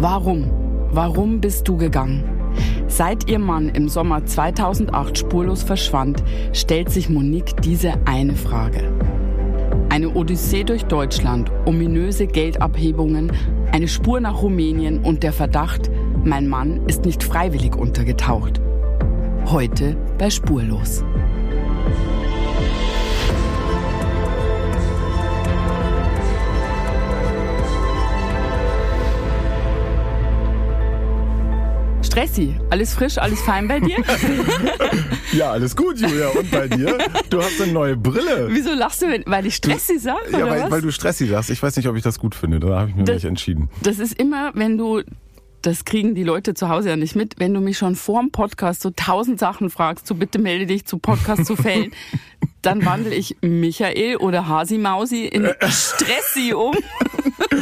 Warum? Warum bist du gegangen? Seit ihr Mann im Sommer 2008 spurlos verschwand, stellt sich Monique diese eine Frage. Eine Odyssee durch Deutschland, ominöse Geldabhebungen, eine Spur nach Rumänien und der Verdacht, mein Mann ist nicht freiwillig untergetaucht. Heute bei Spurlos. Stressi, alles frisch, alles fein bei dir? ja, alles gut, Julia. Und bei dir? Du hast eine neue Brille. Wieso lachst du, weil ich Stressi sag? Ja, weil, weil, du Stressi sagst. Ich weiß nicht, ob ich das gut finde. Da habe ich mir das, nicht entschieden. Das ist immer, wenn du das kriegen die Leute zu Hause ja nicht mit, wenn du mich schon vor dem Podcast so tausend Sachen fragst, so bitte melde dich zu Podcast zu Fällen, dann wandle ich Michael oder Hasi Mausi in Stressi um.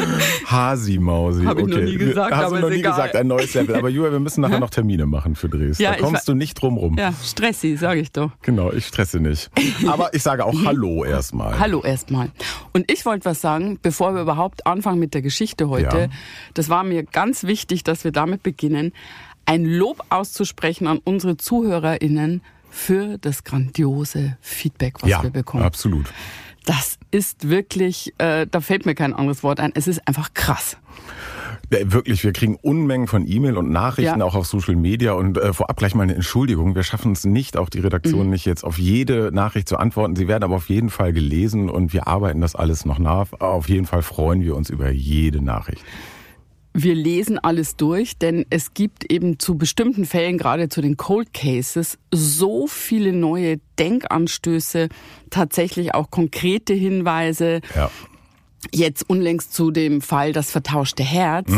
Hasi Mausi. Habe ich okay. noch nie gesagt, Hast aber du noch nie egal. gesagt, ein neues Level. Aber Julia, wir müssen nachher noch Termine machen für Drehs. Ja, da kommst du nicht drum rum. Ja, Stressi, sage ich doch. Genau, ich stresse nicht. Aber ich sage auch Hallo erstmal. Hallo erstmal. Und ich wollte was sagen, bevor wir überhaupt anfangen mit der Geschichte heute. Ja. Das war mir ganz wichtig, dass wir damit beginnen, ein Lob auszusprechen an unsere ZuhörerInnen für das grandiose Feedback, was ja, wir bekommen. absolut. Das ist wirklich, äh, da fällt mir kein anderes Wort ein. Es ist einfach krass. Ja, wirklich, wir kriegen Unmengen von E-Mail und Nachrichten Ja. auch auf Social Media und äh, vorab gleich mal eine Entschuldigung. Wir schaffen es nicht, auch die Redaktion nicht jetzt auf jede Nachricht zu antworten. Sie werden aber auf jeden Fall gelesen und wir arbeiten das alles noch nach. Auf jeden Fall freuen wir uns über jede Nachricht. Wir lesen alles durch, denn es gibt eben zu bestimmten Fällen, gerade zu den Cold Cases, so viele neue Denkanstöße, tatsächlich auch konkrete Hinweise. Ja. Jetzt unlängst zu dem Fall das vertauschte Herz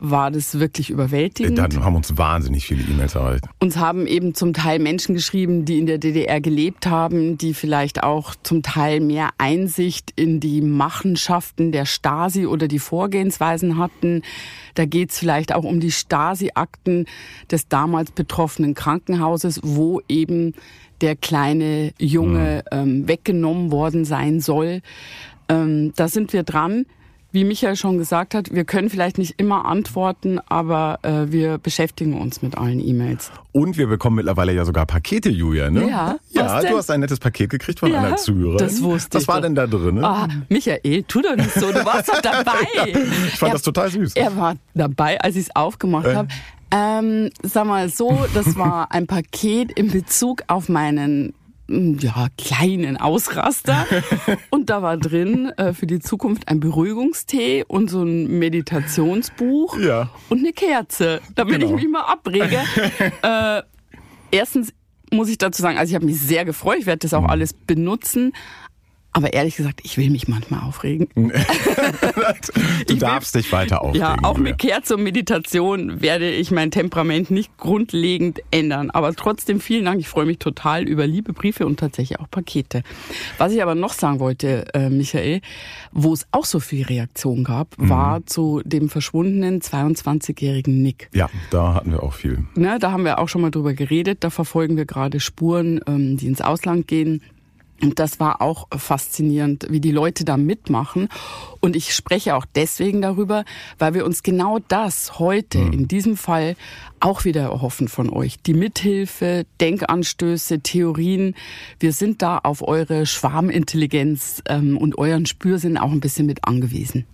war das wirklich überwältigend. Dann haben uns wahnsinnig viele E-Mails erreicht. Uns haben eben zum Teil Menschen geschrieben, die in der DDR gelebt haben, die vielleicht auch zum Teil mehr Einsicht in die Machenschaften der Stasi oder die Vorgehensweisen hatten. Da geht es vielleicht auch um die Stasi-Akten des damals betroffenen Krankenhauses, wo eben der kleine Junge ähm, weggenommen worden sein soll. Ähm, da sind wir dran. Wie Michael schon gesagt hat, wir können vielleicht nicht immer antworten, aber äh, wir beschäftigen uns mit allen E-Mails. Und wir bekommen mittlerweile ja sogar Pakete, Julia, ne? Ja, Ja, was denn? du hast ein nettes Paket gekriegt von Ja, einer Zuhörerin. das wusste Was ich war doch. denn da drin? ne? Ah, Michael, tu doch nicht so, du warst doch dabei. ich fand er, das total süß. Er war dabei, als ich es aufgemacht Äh. habe. Ähm, sag mal so, das war ein Paket in Bezug auf meinen ja, kleinen Ausraster. Und da war drin äh, für die Zukunft ein Beruhigungstee und so ein Meditationsbuch Ja. und eine Kerze, damit Genau. ich mich mal abrege. äh, erstens muss ich dazu sagen, also ich habe mich sehr gefreut, ich werde das auch Mhm. alles benutzen. Aber ehrlich gesagt, ich will mich manchmal aufregen. du darfst dich weiter aufregen. Ja, auch mit Kerze und Meditation werde ich mein Temperament nicht grundlegend ändern. Aber trotzdem vielen Dank. Ich freue mich total über liebe Briefe und tatsächlich auch Pakete. Was ich aber noch sagen wollte, äh, Michael, wo es auch so viel Reaktion gab, Mhm. war zu dem verschwundenen 22-jährigen Nick. Ja, da hatten wir auch viel. Ne, da haben wir auch schon mal drüber geredet. Da verfolgen wir gerade Spuren, ähm, die ins Ausland gehen. Und das war auch faszinierend, wie die Leute da mitmachen. Und ich spreche auch deswegen darüber, weil wir uns genau das heute in diesem Fall auch wieder erhoffen von euch. Die Mithilfe, Denkanstöße, Theorien. Wir sind da auf eure Schwarmintelligenz ähm, und euren Spürsinn auch ein bisschen mit angewiesen.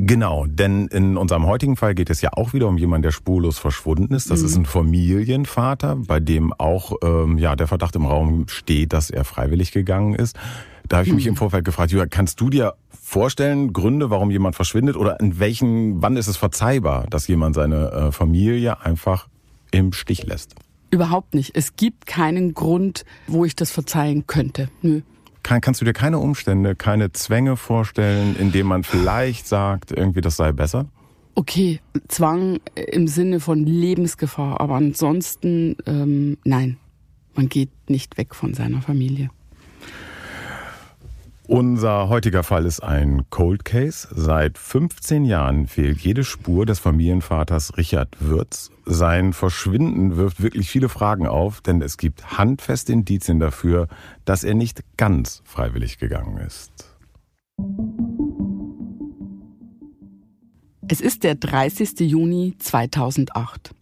Genau, denn in unserem heutigen Fall geht es ja auch wieder um jemanden, der spurlos verschwunden ist. Das ist ein Familienvater, bei dem auch ähm, ja der Verdacht im Raum steht, dass er freiwillig gegangen ist. Da habe ich mich im Vorfeld gefragt, Julia, kannst du dir vorstellen, Gründe, warum jemand verschwindet oder in welchen, wann ist es verzeihbar, dass jemand seine äh, Familie einfach im Stich lässt? Überhaupt nicht. Es gibt keinen Grund, wo ich das verzeihen könnte. Nö. Kann, kannst du dir keine Umstände, keine Zwänge vorstellen, in denen man vielleicht sagt, irgendwie das sei besser? Okay, Zwang im Sinne von Lebensgefahr, aber ansonsten ähm, nein, man geht nicht weg von seiner Familie. Unser heutiger Fall ist ein Cold Case. Seit 15 Jahren fehlt jede Spur des Familienvaters Richard Würz. Sein Verschwinden wirft wirklich viele Fragen auf, denn es gibt handfeste Indizien dafür, dass er nicht ganz freiwillig gegangen ist. Es ist der 30. Juni 2008.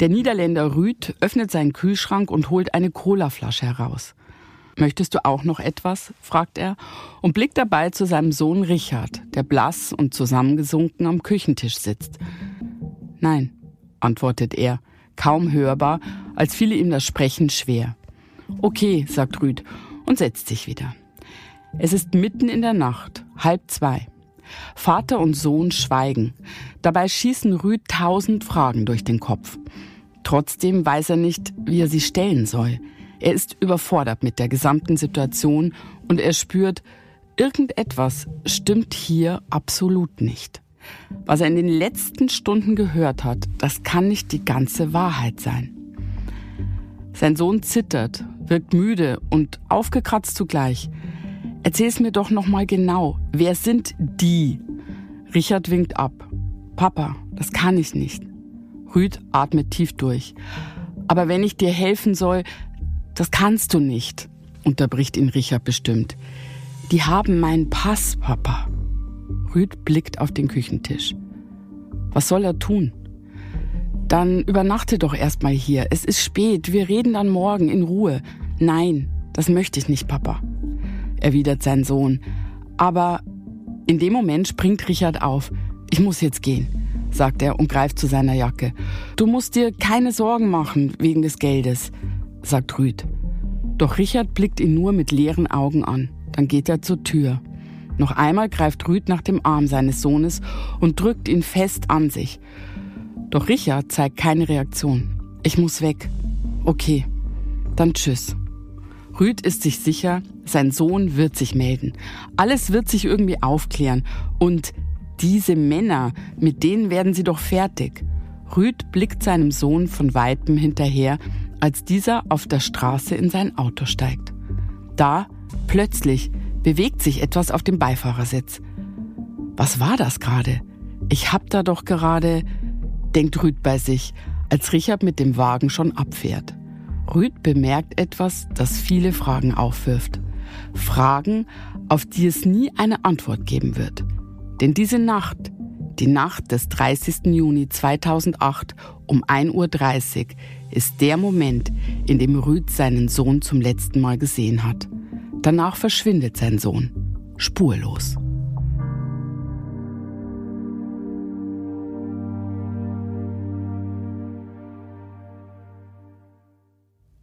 Der Niederländer Rüd öffnet seinen Kühlschrank und holt eine Colaflasche heraus. Möchtest du auch noch etwas? fragt er und blickt dabei zu seinem Sohn Richard, der blass und zusammengesunken am Küchentisch sitzt. Nein, antwortet er, kaum hörbar, als fiele ihm das Sprechen schwer. Okay, sagt Rüd und setzt sich wieder. Es ist mitten in der Nacht, halb zwei. Vater und Sohn schweigen. Dabei schießen Rüd tausend Fragen durch den Kopf. Trotzdem weiß er nicht, wie er sie stellen soll. Er ist überfordert mit der gesamten Situation und er spürt, irgendetwas stimmt hier absolut nicht. Was er in den letzten Stunden gehört hat, das kann nicht die ganze Wahrheit sein. Sein Sohn zittert, wirkt müde und aufgekratzt zugleich. Erzähl's mir doch noch mal genau. Wer sind die? Richard winkt ab. Papa, das kann ich nicht. Rüd atmet tief durch. Aber wenn ich dir helfen soll, das kannst du nicht, unterbricht ihn Richard bestimmt. Die haben meinen Pass, Papa. Rüd blickt auf den Küchentisch. Was soll er tun? Dann übernachte doch erstmal hier. Es ist spät. Wir reden dann morgen in Ruhe. Nein, das möchte ich nicht, Papa erwidert sein Sohn. Aber in dem Moment springt Richard auf. Ich muss jetzt gehen, sagt er und greift zu seiner Jacke. Du musst dir keine Sorgen machen wegen des Geldes, sagt Rüd. Doch Richard blickt ihn nur mit leeren Augen an. Dann geht er zur Tür. Noch einmal greift Rüd nach dem Arm seines Sohnes und drückt ihn fest an sich. Doch Richard zeigt keine Reaktion. Ich muss weg. Okay, dann tschüss. Rüd ist sich sicher, sein Sohn wird sich melden. Alles wird sich irgendwie aufklären. Und diese Männer, mit denen werden sie doch fertig. Rüd blickt seinem Sohn von weitem hinterher, als dieser auf der Straße in sein Auto steigt. Da, plötzlich, bewegt sich etwas auf dem Beifahrersitz. Was war das gerade? Ich hab da doch gerade, denkt Rüd bei sich, als Richard mit dem Wagen schon abfährt. Rüd bemerkt etwas, das viele Fragen aufwirft. Fragen, auf die es nie eine Antwort geben wird. Denn diese Nacht, die Nacht des 30. Juni 2008 um 1.30 Uhr, ist der Moment, in dem Rüd seinen Sohn zum letzten Mal gesehen hat. Danach verschwindet sein Sohn. Spurlos.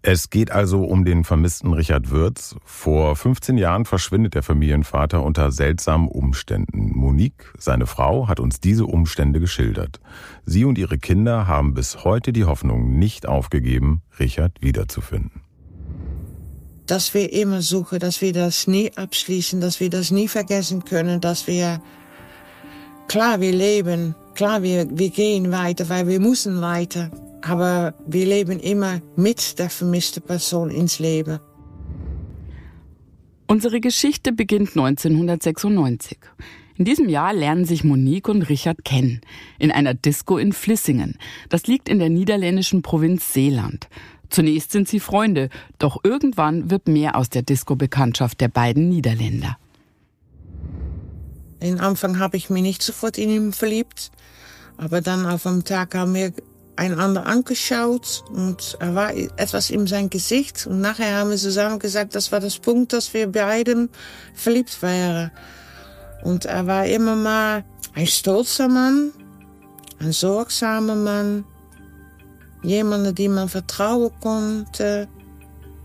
Es geht also um den vermissten Richard Würz. Vor 15 Jahren verschwindet der Familienvater unter seltsamen Umständen. Monique, seine Frau, hat uns diese Umstände geschildert. Sie und ihre Kinder haben bis heute die Hoffnung nicht aufgegeben, Richard wiederzufinden. Dass wir immer suchen, dass wir das nie abschließen, dass wir das nie vergessen können, dass wir, klar, wir leben, klar, wir, wir gehen weiter, weil wir müssen weiter. Aber wir leben immer mit der vermissten Person ins Leben. Unsere Geschichte beginnt 1996. In diesem Jahr lernen sich Monique und Richard kennen. In einer Disco in Flissingen. Das liegt in der niederländischen Provinz Seeland. Zunächst sind sie Freunde, doch irgendwann wird mehr aus der Disco-Bekanntschaft der beiden Niederländer. In Anfang habe ich mich nicht sofort in ihn verliebt. Aber dann auf einem Tag haben wir einander angeschaut und er war etwas in sein Gesicht. Und nachher haben wir zusammen gesagt, das war das Punkt, dass wir beiden verliebt wären. Und er war immer mal ein stolzer Mann, ein sorgsamer Mann, jemand, dem man vertrauen konnte.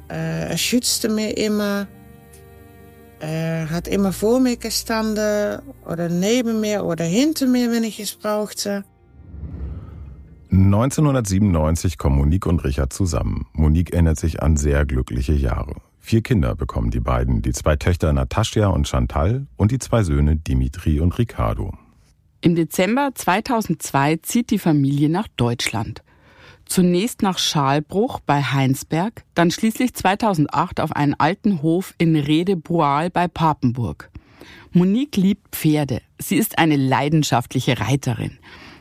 Er schützte mir immer. Er hat immer vor mir gestanden oder neben mir oder hinter mir, wenn ich es brauchte. 1997 kommen Monique und Richard zusammen. Monique erinnert sich an sehr glückliche Jahre. Vier Kinder bekommen die beiden, die zwei Töchter Natascha und Chantal und die zwei Söhne Dimitri und Ricardo. Im Dezember 2002 zieht die Familie nach Deutschland. Zunächst nach Schalbruch bei Heinsberg, dann schließlich 2008 auf einen alten Hof in Rede-Brual bei Papenburg. Monique liebt Pferde. Sie ist eine leidenschaftliche Reiterin.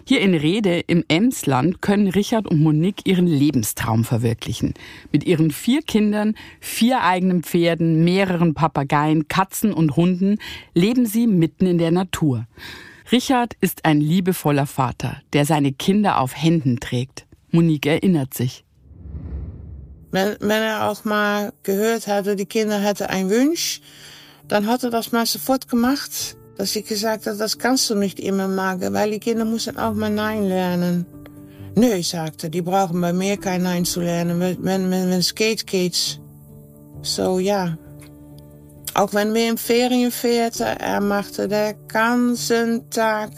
Hier in Rede im Emsland können Richard und Monique ihren Lebenstraum verwirklichen. Mit ihren vier Kindern, vier eigenen Pferden, mehreren Papageien, Katzen und Hunden leben sie mitten in der Natur. Richard ist ein liebevoller Vater, der seine Kinder auf Händen trägt. Monique erinnert sich. Wenn, wenn er auch mal gehört hatte, die Kinder hätten einen Wunsch, dann hat er das mal sofort gemacht. Dass ich gesagt habe, das kannst du nicht immer machen, weil die Kinder müssen auch mal Nein lernen. Nee, sagte, die brauchen bei mir kein Nein zu lernen. Wenn, wenn, wenn es geht, geht's. So, ja. Auch wenn wir in Ferien feierten, er machte den ganzen Tag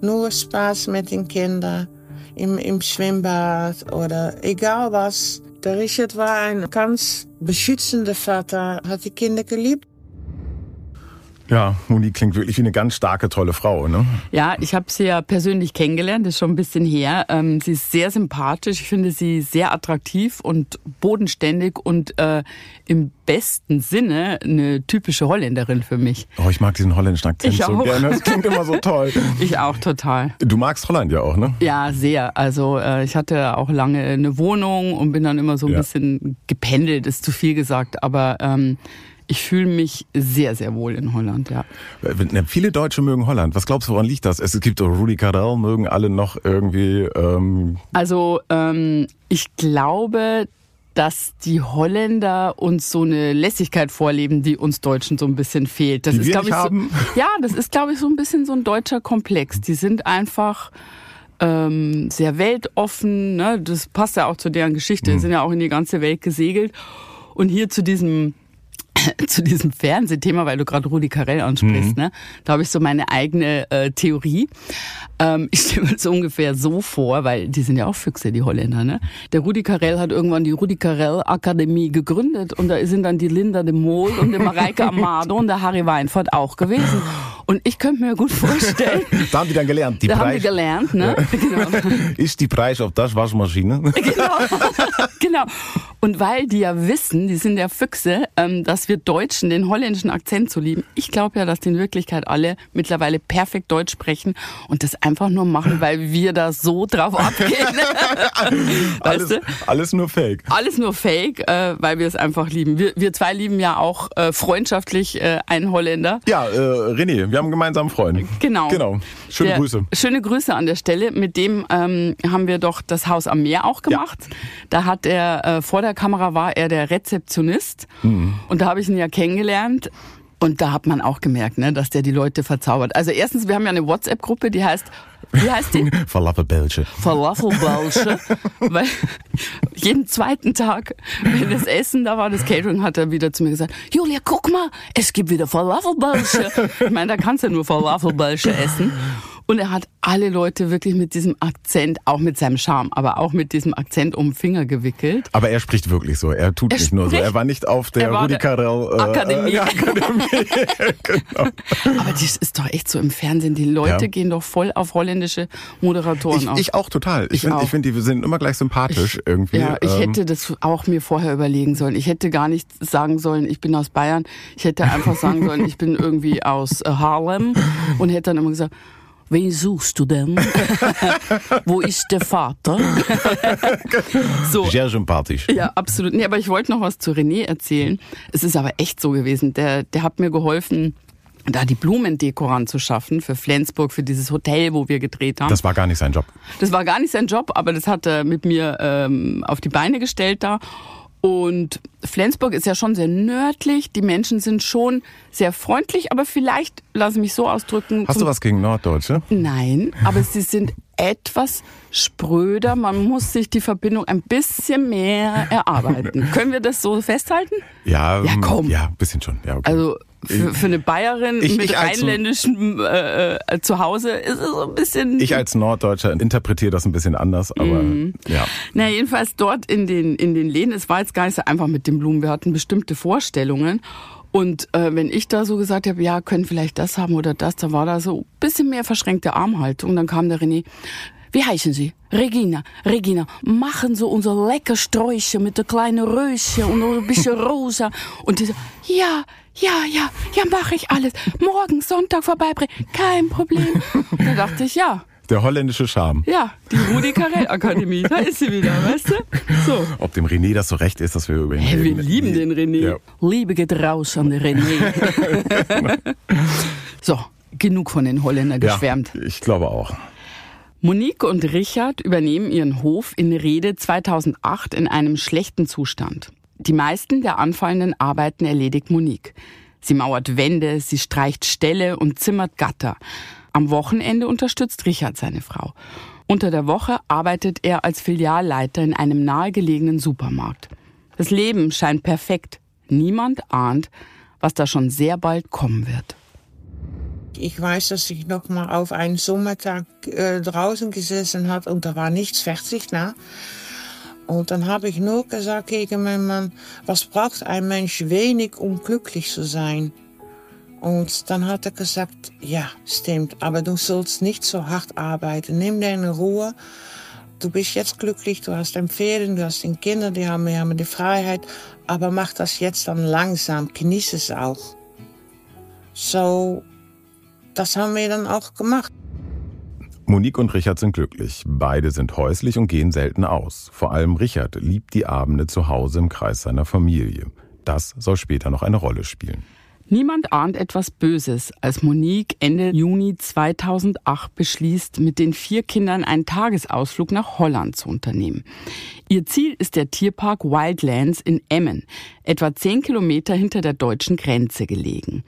nur Spaß mit den Kindern. Im, im Schwimmbad oder egal was. Der Richard war ein ganz beschützender Vater, hat die Kinder geliebt. Ja, Moni klingt wirklich wie eine ganz starke, tolle Frau, ne? Ja, ich habe sie ja persönlich kennengelernt, das ist schon ein bisschen her. Ähm, sie ist sehr sympathisch, ich finde sie sehr attraktiv und bodenständig und äh, im besten Sinne eine typische Holländerin für mich. Oh, ich mag diesen holländischen Akzent Ich so auch. gerne. Das klingt immer so toll. Ich auch total. Du magst Holland ja auch, ne? Ja, sehr. Also äh, ich hatte auch lange eine Wohnung und bin dann immer so ein Ja. bisschen gependelt, ist zu viel gesagt, aber ähm, ich fühle mich sehr, sehr wohl in Holland, ja. Ne, Viele Deutsche mögen Holland. Was glaubst du, woran liegt das? Es gibt auch Rudi Carell, mögen alle noch irgendwie. Ähm, Also ähm, ich glaube, dass die Holländer uns so eine Lässigkeit vorleben, die uns Deutschen so ein bisschen fehlt. Das Die ist, glaube ich, so, haben? ja, das ist, glaube ich, so ein bisschen so ein deutscher Komplex. Die sind einfach ähm, sehr weltoffen. Ne? Das passt ja auch zu deren Geschichte. Die Mhm. sind ja auch in die ganze Welt gesegelt. Und hier zu diesem zu diesem Fernsehthema, weil du gerade Rudi Carell ansprichst, Mhm. ne? Da habe ich so meine eigene äh, Theorie. Ähm, ich stelle mir das ungefähr so vor, weil die sind ja auch Füchse, die Holländer, ne? Der Rudi Carell hat irgendwann die Rudi Carell Akademie gegründet und da sind dann die Linda de Mol und die Mareike Amado und der Harry Weinfurt auch gewesen. Und ich könnte mir gut vorstellen, da haben die dann gelernt. Die da haben die Preis gelernt, ne? Genau. ist die Preis auf das Waschmaschine. genau. genau. Und weil die ja wissen, die sind ja Füchse, ähm, dass wir Deutschen den holländischen Akzent so lieben. Ich glaube ja, dass die in Wirklichkeit alle mittlerweile perfekt Deutsch sprechen und das einfach nur machen, weil wir da so drauf abgehen. alles, weißt du? alles nur Fake. Alles nur Fake, äh, weil wir es einfach lieben. Wir, wir zwei lieben ja auch äh, freundschaftlich äh, einen Holländer. Ja, äh, René, wir haben einen gemeinsamen Freund. Genau. Genau. Schöne Der- Grüße. Schöne Grüße an der Stelle. Mit dem ähm, haben wir doch das Haus am Meer auch gemacht. Da hat er, äh, vor der Kamera war er der Rezeptionist. Mhm. Und da habe ich ihn ja kennengelernt. Und da hat man auch gemerkt, ne, dass der die Leute verzaubert. Also erstens, wir haben ja eine WhatsApp-Gruppe, die heißt, wie heißt die? Falafelbällchen. Falafelbällchen. Weil jeden zweiten Tag, wenn das Essen da war, das Catering, hat er wieder zu mir gesagt, Julia, guck mal, es gibt wieder Falafelbällchen. Ich meine, da kannst du ja nur Falafelbällchen essen. Und er hat alle Leute wirklich mit diesem Akzent, auch mit seinem Charme, aber auch mit diesem Akzent um den Finger gewickelt. Aber er spricht wirklich so. Er tut Er nicht nur so. Er war nicht auf der Er Rudi Carell äh, Akademie. Äh, Akademie. genau. Aber das ist doch echt so im Fernsehen. Die Leute Ja. gehen doch voll auf holländische Moderatoren Ich, auf. ich auch total. Ich Ich finde, ich die sind immer gleich sympathisch irgendwie. Ja, ich Ähm, hätte das auch mir vorher überlegen sollen. Ich hätte gar nicht sagen sollen, ich bin aus Bayern. Ich hätte einfach sagen sollen, ich bin irgendwie aus äh, Harlem und hätte dann immer gesagt, wen suchst du denn? Wo ist der Vater? so. Sehr sympathisch. Ja, absolut. Nee, aber ich wollte noch was zu René erzählen. Es ist aber echt so gewesen. Der, der hat mir geholfen, da die Blumendeko ranzuschaffen für Flensburg, für dieses Hotel, wo wir gedreht haben. Das war gar nicht sein Job. Das war gar nicht sein Job, aber das hat er mit mir ähm, auf die Beine gestellt da. Und Flensburg ist ja schon sehr nördlich. Die Menschen sind schon sehr freundlich, aber vielleicht, lass mich so ausdrücken. Hast du was gegen Norddeutsche? Nein, aber sie sind etwas spröder. Man muss sich die Verbindung ein bisschen mehr erarbeiten. Können wir das so festhalten? Ja, Ja, ähm, komm. Ja, ein bisschen schon. Ja, okay. Also für, für eine Bayerin Ich- mit ich rheinländischem äh, äh, Zuhause ist es so ein bisschen. ich als Norddeutscher interpretiere das ein bisschen anders, aber Mhm. ja. Na, jedenfalls dort in den, in den Läden, es war jetzt gar nicht so einfach mit den Blumen. Wir hatten bestimmte Vorstellungen. Und äh, wenn ich da so gesagt habe, ja, können vielleicht das haben oder das, da war da so ein bisschen mehr verschränkte Armhaltung. Dann kam der René, wie heißen Sie? Regina, Regina, machen Sie unser lecker Sträucher mit der kleinen Röschen und ein bisschen rosa. Und die so, ja, ja, ja, ja, mache ich alles. Morgen Sonntag vorbeibringen, kein Problem. Da dachte ich, ja, Der holländische Charme. ja, die Rudi Carell Akademie, da ist sie wieder, weißt du? So. Ob dem René das so recht ist, dass wir über ihn Hey, wir reden. lieben den René. Ja. Liebe geht raus an den René. so, genug von den Holländern geschwärmt. Ja, ich glaube auch. Monique und Richard übernehmen ihren Hof in Rede 2008 in einem schlechten Zustand. Die meisten der anfallenden Arbeiten erledigt Monique. Sie mauert Wände, sie streicht Ställe und zimmert Gatter. Am Wochenende unterstützt Richard seine Frau. Unter der Woche arbeitet er als Filialleiter in einem nahegelegenen Supermarkt. Das Leben scheint perfekt. Niemand ahnt, was da schon sehr bald kommen wird. Ich weiß, dass ich noch mal auf einen Sommertag äh, draußen gesessen hat und da war nichts fertig. Na? Und dann habe ich nur gesagt gegen meinen Mann, was braucht ein Mensch wenig, um glücklich zu sein? Und dann hat er gesagt, ja, stimmt, aber du sollst nicht so hart arbeiten. Nimm deine Ruhe. Du bist jetzt glücklich, du hast Empfehlen, du hast den Kinder, die haben, die haben die Freiheit. Aber mach das jetzt dann langsam, genieß es auch. So, das haben wir dann auch gemacht. Monique und Richard sind glücklich. Beide sind häuslich und gehen selten aus. Vor allem Richard liebt die Abende zu Hause im Kreis seiner Familie. Das soll später noch eine Rolle spielen. Niemand ahnt etwas Böses, als Monique Ende Juni 2008 beschließt, mit den vier Kindern einen Tagesausflug nach Holland zu unternehmen. Ihr Ziel ist der Tierpark Wildlands in Emmen, etwa zehn Kilometer hinter der deutschen Grenze gelegen.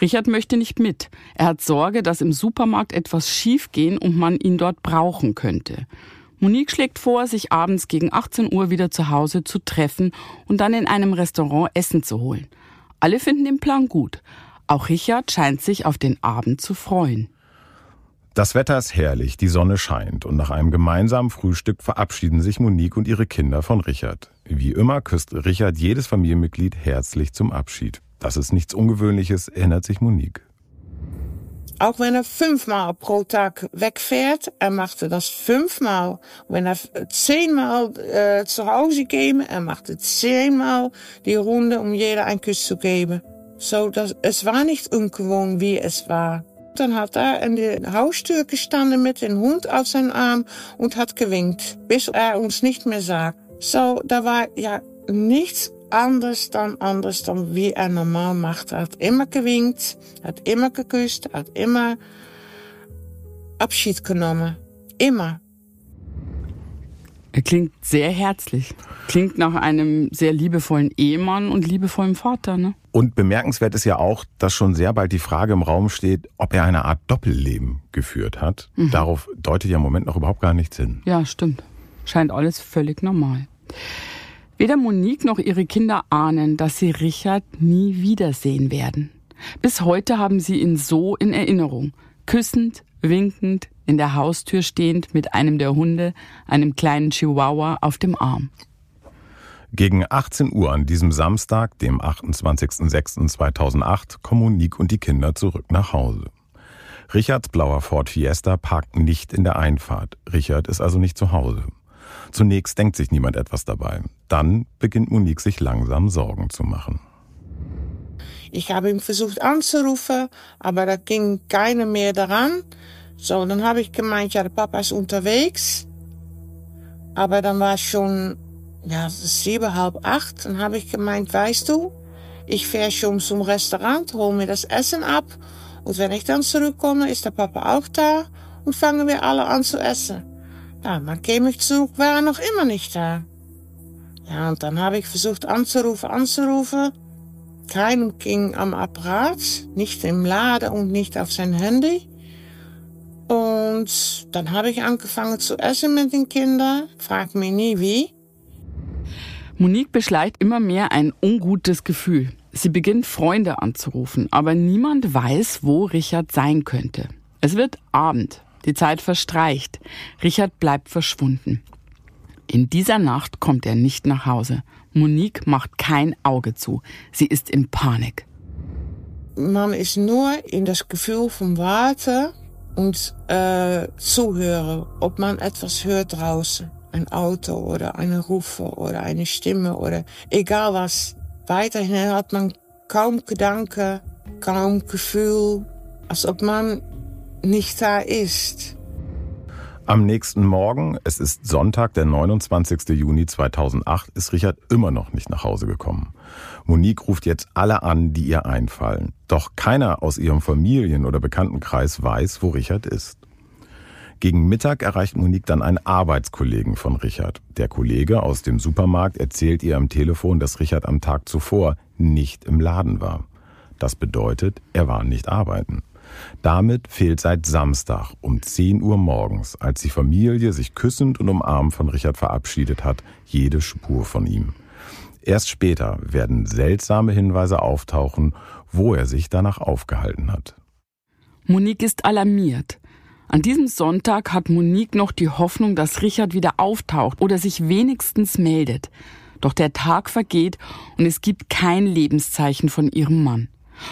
Richard möchte nicht mit. Er hat Sorge, dass im Supermarkt etwas schiefgehen und man ihn dort brauchen könnte. Monique schlägt vor, sich abends gegen 18 Uhr wieder zu Hause zu treffen und dann in einem Restaurant Essen zu holen. Alle finden den Plan gut. Auch Richard scheint sich auf den Abend zu freuen. Das Wetter ist herrlich, die Sonne scheint und nach einem gemeinsamen Frühstück verabschieden sich Monique und ihre Kinder von Richard. Wie immer küsst Richard jedes Familienmitglied herzlich zum Abschied. Das ist nichts Ungewöhnliches, erinnert sich Monique. Auch wenn er fünfmal pro Tag wegfährt, er machte das fünfmal. Wenn er zehnmal äh, zu Hause käme, er machte zehnmal die Runde, um jeder einen Kuss zu geben. So, dass, es war nicht ungewohnt, wie es war. Dann hat er in der Haustür gestanden mit dem Hund auf seinem Arm und hat gewinkt, bis er uns nicht mehr sagt. So, da war ja nichts anders dan anders dan wie er normaal macht. Er hat immer gewinkt, hat immer geküsst, hat immer Abschied genommen. Immer. Er klingt sehr herzlich. Klingt nach einem sehr liebevollen Ehemann und liebevollen Vater, ne? Und bemerkenswert ist ja auch, dass schon sehr bald die Frage im Raum steht, ob er eine Art Doppelleben geführt hat. Mhm. Darauf deutet ja im Moment noch überhaupt gar nichts hin. Ja, stimmt. Scheint alles völlig normal. Weder Monique noch ihre Kinder ahnen, dass sie Richard nie wiedersehen werden. Bis heute haben sie ihn so in Erinnerung. Küssend, winkend, in der Haustür stehend mit einem der Hunde, einem kleinen Chihuahua auf dem Arm. Gegen 18 Uhr an diesem Samstag, dem 28.06.2008, kommen Monique und die Kinder zurück nach Hause. Richards blauer Ford Fiesta parkt nicht in der Einfahrt. Richard ist also nicht zu Hause. Zunächst denkt sich niemand etwas dabei. Dann beginnt Monique sich langsam Sorgen zu machen. Ich habe ihn versucht anzurufen, aber da ging keiner mehr daran. So, dann habe ich gemeint, ja, der Papa ist unterwegs. Aber dann war es schon, ja, sieben, halb acht. Dann habe ich gemeint, weißt du, ich fahre schon zum Restaurant, hol mir das Essen ab. Und wenn ich dann zurückkomme, ist der Papa auch da und fangen wir alle an zu essen. Ich zurück, war noch immer nicht da. Ja, und dann habe ich versucht anzurufen, anzurufen. Keinem ging am Apparat, nicht im Laden und nicht auf sein Handy. Und dann habe ich angefangen zu essen mit den Kindern. Frag mich nie wie. Monique beschleicht immer mehr ein ungutes Gefühl. Sie beginnt Freunde anzurufen, aber niemand weiß, wo Richard sein könnte. Es wird Abend. Die Zeit verstreicht. Richard bleibt verschwunden. In dieser Nacht kommt er nicht nach Hause. Monique macht kein Auge zu. Sie ist in Panik. Man ist nur in das Gefühl von Warten und äh, zuhören, ob man etwas hört draußen. Ein Auto oder eine Rufe oder eine Stimme oder egal was. Weiterhin hat man kaum Gedanken, kaum Gefühl, als ob man nicht da ist. Am nächsten Morgen, es ist Sonntag, der 29. Juni 2008, ist Richard immer noch nicht nach Hause gekommen. Monique ruft jetzt alle an, die ihr einfallen. Doch keiner aus ihrem Familien- oder Bekanntenkreis weiß, wo Richard ist. Gegen Mittag erreicht Monique dann einen Arbeitskollegen von Richard. Der Kollege aus dem Supermarkt erzählt ihr am Telefon, dass Richard am Tag zuvor nicht im Laden war. Das bedeutet, er war nicht arbeiten. Damit fehlt seit Samstag um 10 Uhr morgens, als die Familie sich küssend und umarmt von Richard verabschiedet hat, jede Spur von ihm. Erst später werden seltsame Hinweise auftauchen, wo er sich danach aufgehalten hat. Monique ist alarmiert. An diesem Sonntag hat Monique noch die Hoffnung, dass Richard wieder auftaucht oder sich wenigstens meldet. Doch der Tag vergeht und es gibt kein Lebenszeichen von ihrem Mann.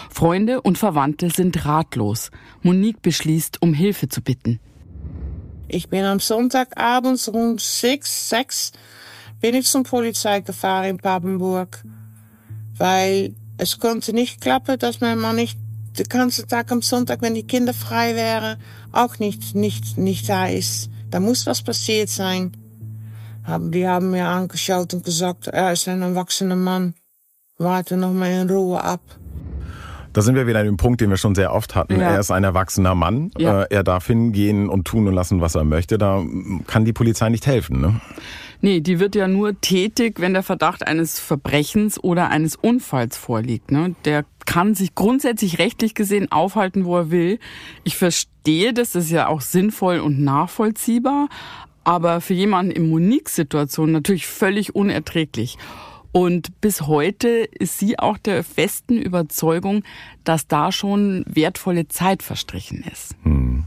Freunde und Verwandte sind ratlos. Monique beschließt, um Hilfe zu bitten. Ich bin am Sonntagabend rund sechs, sechs, bin ich zum Polizei gefahren in Papenburg. Weil es konnte nicht klappen, dass mein Mann nicht den ganzen Tag am Sonntag, wenn die Kinder frei wären, auch nicht, nicht, nicht da ist. Da muss was passiert sein. Die haben mir angeschaut und gesagt, er ist ein erwachsener Mann. Warte noch mal in Ruhe ab. Da sind wir wieder an dem Punkt, den wir schon sehr oft hatten. Ja. Er ist ein erwachsener Mann. Ja. Äh, er darf hingehen und tun und lassen, was er möchte. Da kann die Polizei nicht helfen. Ne? Nee, die wird ja nur tätig, wenn der Verdacht eines Verbrechens oder eines Unfalls vorliegt. Ne? Der kann sich grundsätzlich rechtlich gesehen aufhalten, wo er will. Ich verstehe das, ist ja auch sinnvoll und nachvollziehbar, aber für jemanden in Monique-Situation natürlich völlig unerträglich. Und bis heute ist sie auch der festen Überzeugung, dass da schon wertvolle Zeit verstrichen ist. Hm.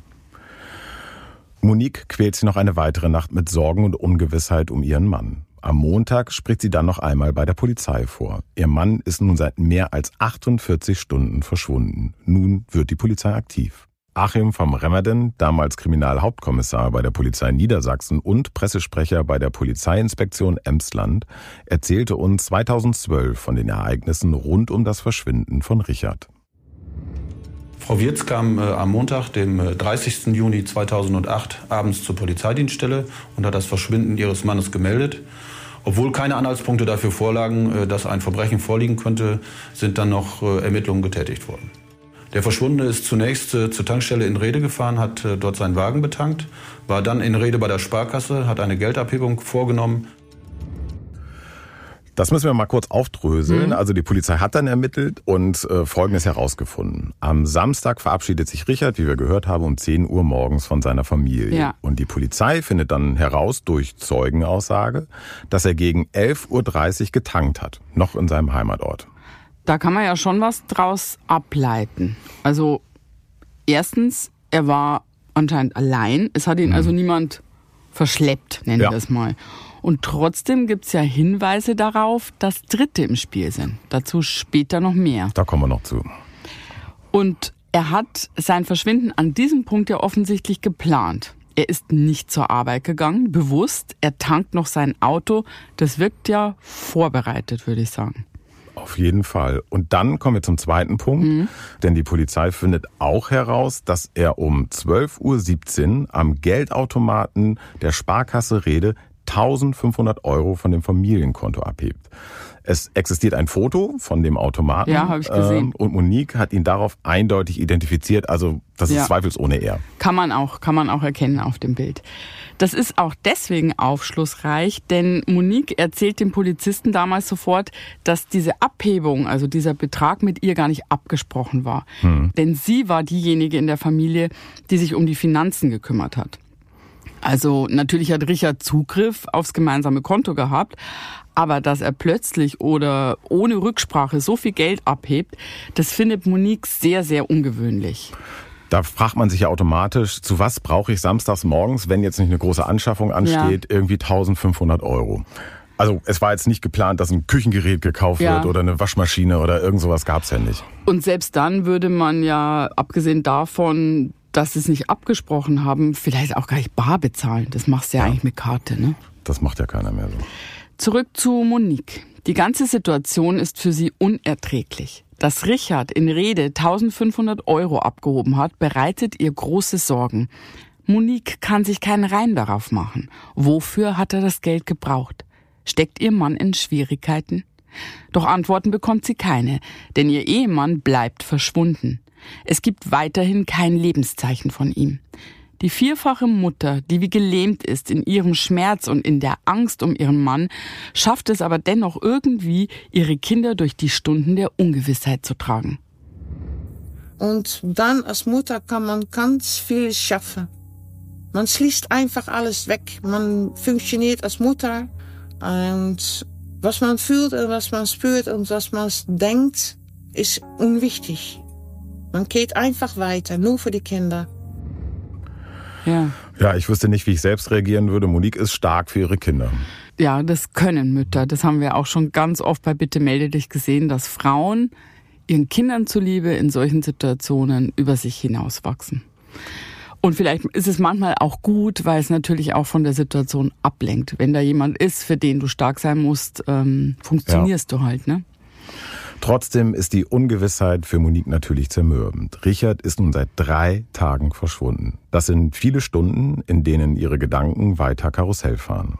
Monique quält sie noch eine weitere Nacht mit Sorgen und Ungewissheit um ihren Mann. Am Montag spricht sie dann noch einmal bei der Polizei vor. Ihr Mann ist nun seit mehr als 48 Stunden verschwunden. Nun wird die Polizei aktiv. Achim vom Remmerden, damals Kriminalhauptkommissar bei der Polizei Niedersachsen und Pressesprecher bei der Polizeiinspektion Emsland, erzählte uns 2012 von den Ereignissen rund um das Verschwinden von Richard. Frau Wirz kam äh, am Montag, dem 30. Äh, Juni 2008, abends zur Polizeidienststelle und hat das Verschwinden ihres Mannes gemeldet. Obwohl keine Anhaltspunkte dafür vorlagen, äh, dass ein Verbrechen vorliegen könnte, sind dann noch äh, Ermittlungen getätigt worden. Der Verschwundene ist zunächst äh, zur Tankstelle in Rede gefahren, hat äh, dort seinen Wagen betankt, war dann in Rede bei der Sparkasse, hat eine Geldabhebung vorgenommen. Das müssen wir mal kurz aufdröseln. Mhm. Also die Polizei hat dann ermittelt und äh, Folgendes herausgefunden. Am Samstag verabschiedet sich Richard, wie wir gehört haben, um 10 Uhr morgens von seiner Familie. Ja. Und die Polizei findet dann heraus durch Zeugenaussage, dass er gegen 11.30 Uhr getankt hat, noch in seinem Heimatort. Da kann man ja schon was draus ableiten. Also erstens, er war anscheinend allein. Es hat ihn mhm. also niemand verschleppt, nennen wir es mal. Und trotzdem gibt es ja Hinweise darauf, dass Dritte im Spiel sind. Dazu später noch mehr. Da kommen wir noch zu. Und er hat sein Verschwinden an diesem Punkt ja offensichtlich geplant. Er ist nicht zur Arbeit gegangen, bewusst. Er tankt noch sein Auto. Das wirkt ja vorbereitet, würde ich sagen. Auf jeden Fall. Und dann kommen wir zum zweiten Punkt, mhm. denn die Polizei findet auch heraus, dass er um 12.17 Uhr am Geldautomaten der Sparkasse Rede 1500 Euro von dem Familienkonto abhebt. Es existiert ein Foto von dem Automaten. Ja, habe ich gesehen. Ähm, und Monique hat ihn darauf eindeutig identifiziert. Also das ist ja. zweifelsohne er. Kann man auch, kann man auch erkennen auf dem Bild. Das ist auch deswegen aufschlussreich, denn Monique erzählt dem Polizisten damals sofort, dass diese Abhebung, also dieser Betrag mit ihr gar nicht abgesprochen war. Hm. Denn sie war diejenige in der Familie, die sich um die Finanzen gekümmert hat. Also natürlich hat Richard Zugriff aufs gemeinsame Konto gehabt, aber dass er plötzlich oder ohne Rücksprache so viel Geld abhebt, das findet Monique sehr, sehr ungewöhnlich. Da fragt man sich ja automatisch, zu was brauche ich samstags morgens, wenn jetzt nicht eine große Anschaffung ansteht, ja. irgendwie 1500 Euro. Also es war jetzt nicht geplant, dass ein Küchengerät gekauft ja. wird oder eine Waschmaschine oder irgend sowas gab es ja nicht. Und selbst dann würde man ja, abgesehen davon, dass sie es nicht abgesprochen haben, vielleicht auch gar nicht bar bezahlen. Das machst du ja, ja. eigentlich mit Karte, ne? Das macht ja keiner mehr so. Zurück zu Monique. Die ganze Situation ist für sie unerträglich. Dass Richard in Rede 1500 Euro abgehoben hat, bereitet ihr große Sorgen. Monique kann sich keinen Rein darauf machen. Wofür hat er das Geld gebraucht? Steckt ihr Mann in Schwierigkeiten? Doch Antworten bekommt sie keine, denn ihr Ehemann bleibt verschwunden. Es gibt weiterhin kein Lebenszeichen von ihm. Die vierfache Mutter, die wie gelähmt ist in ihrem Schmerz und in der Angst um ihren Mann, schafft es aber dennoch irgendwie, ihre Kinder durch die Stunden der Ungewissheit zu tragen. Und dann als Mutter kann man ganz viel schaffen. Man schließt einfach alles weg. Man funktioniert als Mutter und was man fühlt und was man spürt und was man denkt, ist unwichtig. Man geht einfach weiter, nur für die Kinder. Ja. Ja, ich wüsste nicht, wie ich selbst reagieren würde. Monique ist stark für ihre Kinder. Ja, das können Mütter. Das haben wir auch schon ganz oft bei Bitte melde dich gesehen, dass Frauen ihren Kindern zuliebe in solchen Situationen über sich hinauswachsen. Und vielleicht ist es manchmal auch gut, weil es natürlich auch von der Situation ablenkt. Wenn da jemand ist, für den du stark sein musst, ähm, funktionierst ja. du halt, ne? Trotzdem ist die Ungewissheit für Monique natürlich zermürbend. Richard ist nun seit drei Tagen verschwunden. Das sind viele Stunden, in denen ihre Gedanken weiter Karussell fahren.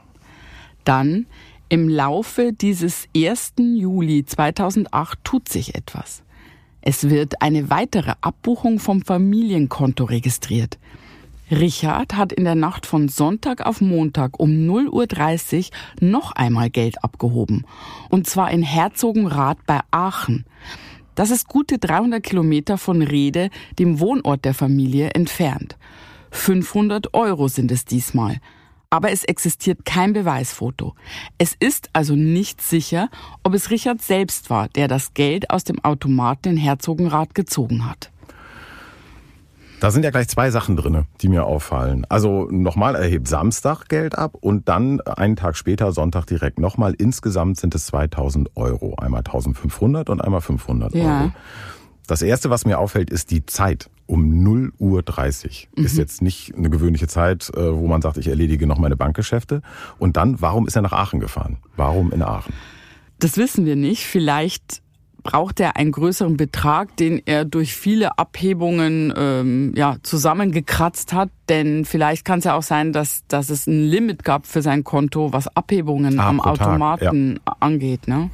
Dann, im Laufe dieses 1. Juli 2008, tut sich etwas. Es wird eine weitere Abbuchung vom Familienkonto registriert. Richard hat in der Nacht von Sonntag auf Montag um 0.30 Uhr noch einmal Geld abgehoben. Und zwar in Herzogenrath bei Aachen. Das ist gute 300 Kilometer von Rede, dem Wohnort der Familie, entfernt. 500 Euro sind es diesmal aber es existiert kein Beweisfoto. Es ist also nicht sicher, ob es Richard selbst war, der das Geld aus dem Automaten in Herzogenrath gezogen hat. Da sind ja gleich zwei Sachen drin, die mir auffallen. Also nochmal erhebt Samstag Geld ab und dann einen Tag später, Sonntag direkt nochmal. Insgesamt sind es 2000 Euro. Einmal 1500 und einmal 500 Euro. Ja. Das erste, was mir auffällt, ist die Zeit um 0 Uhr 30. Mhm. Ist jetzt nicht eine gewöhnliche Zeit, äh, wo man sagt, ich erledige noch meine Bankgeschäfte. Und dann, warum ist er nach Aachen gefahren? Warum in Aachen? Das wissen wir nicht. Vielleicht braucht er einen größeren Betrag, den er durch viele Abhebungen ähm, ja, zusammengekratzt hat. Denn vielleicht kann es ja auch sein, dass, dass es ein Limit gab für sein Konto, was Abhebungen ah, am Automaten ja. angeht. Ne?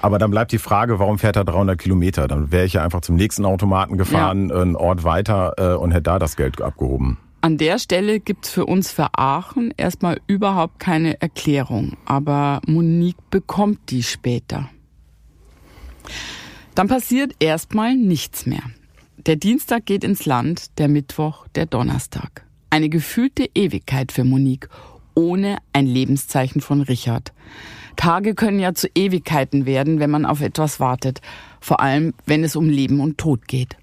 Aber dann bleibt die Frage, warum fährt er 300 Kilometer? Dann wäre ich ja einfach zum nächsten Automaten gefahren, ja. einen Ort weiter äh, und hätte da das Geld abgehoben. An der Stelle gibt's für uns für Aachen erstmal überhaupt keine Erklärung. Aber Monique bekommt die später. Dann passiert erstmal nichts mehr. Der Dienstag geht ins Land, der Mittwoch, der Donnerstag. Eine gefühlte Ewigkeit für Monique, ohne ein Lebenszeichen von Richard. Tage können ja zu Ewigkeiten werden, wenn man auf etwas wartet, vor allem wenn es um Leben und Tod geht.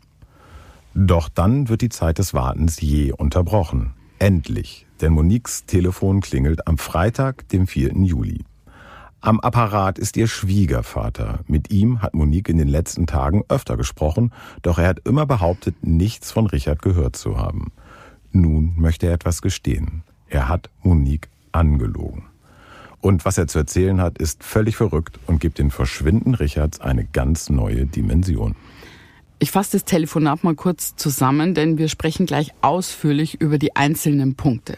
Doch dann wird die Zeit des Wartens je unterbrochen. Endlich, denn Moniques Telefon klingelt am Freitag, dem 4. Juli. Am Apparat ist ihr Schwiegervater. Mit ihm hat Monique in den letzten Tagen öfter gesprochen, doch er hat immer behauptet, nichts von Richard gehört zu haben. Nun möchte er etwas gestehen. Er hat Monique angelogen. Und was er zu erzählen hat, ist völlig verrückt und gibt den Verschwinden Richards eine ganz neue Dimension. Ich fasse das Telefonat mal kurz zusammen, denn wir sprechen gleich ausführlich über die einzelnen Punkte.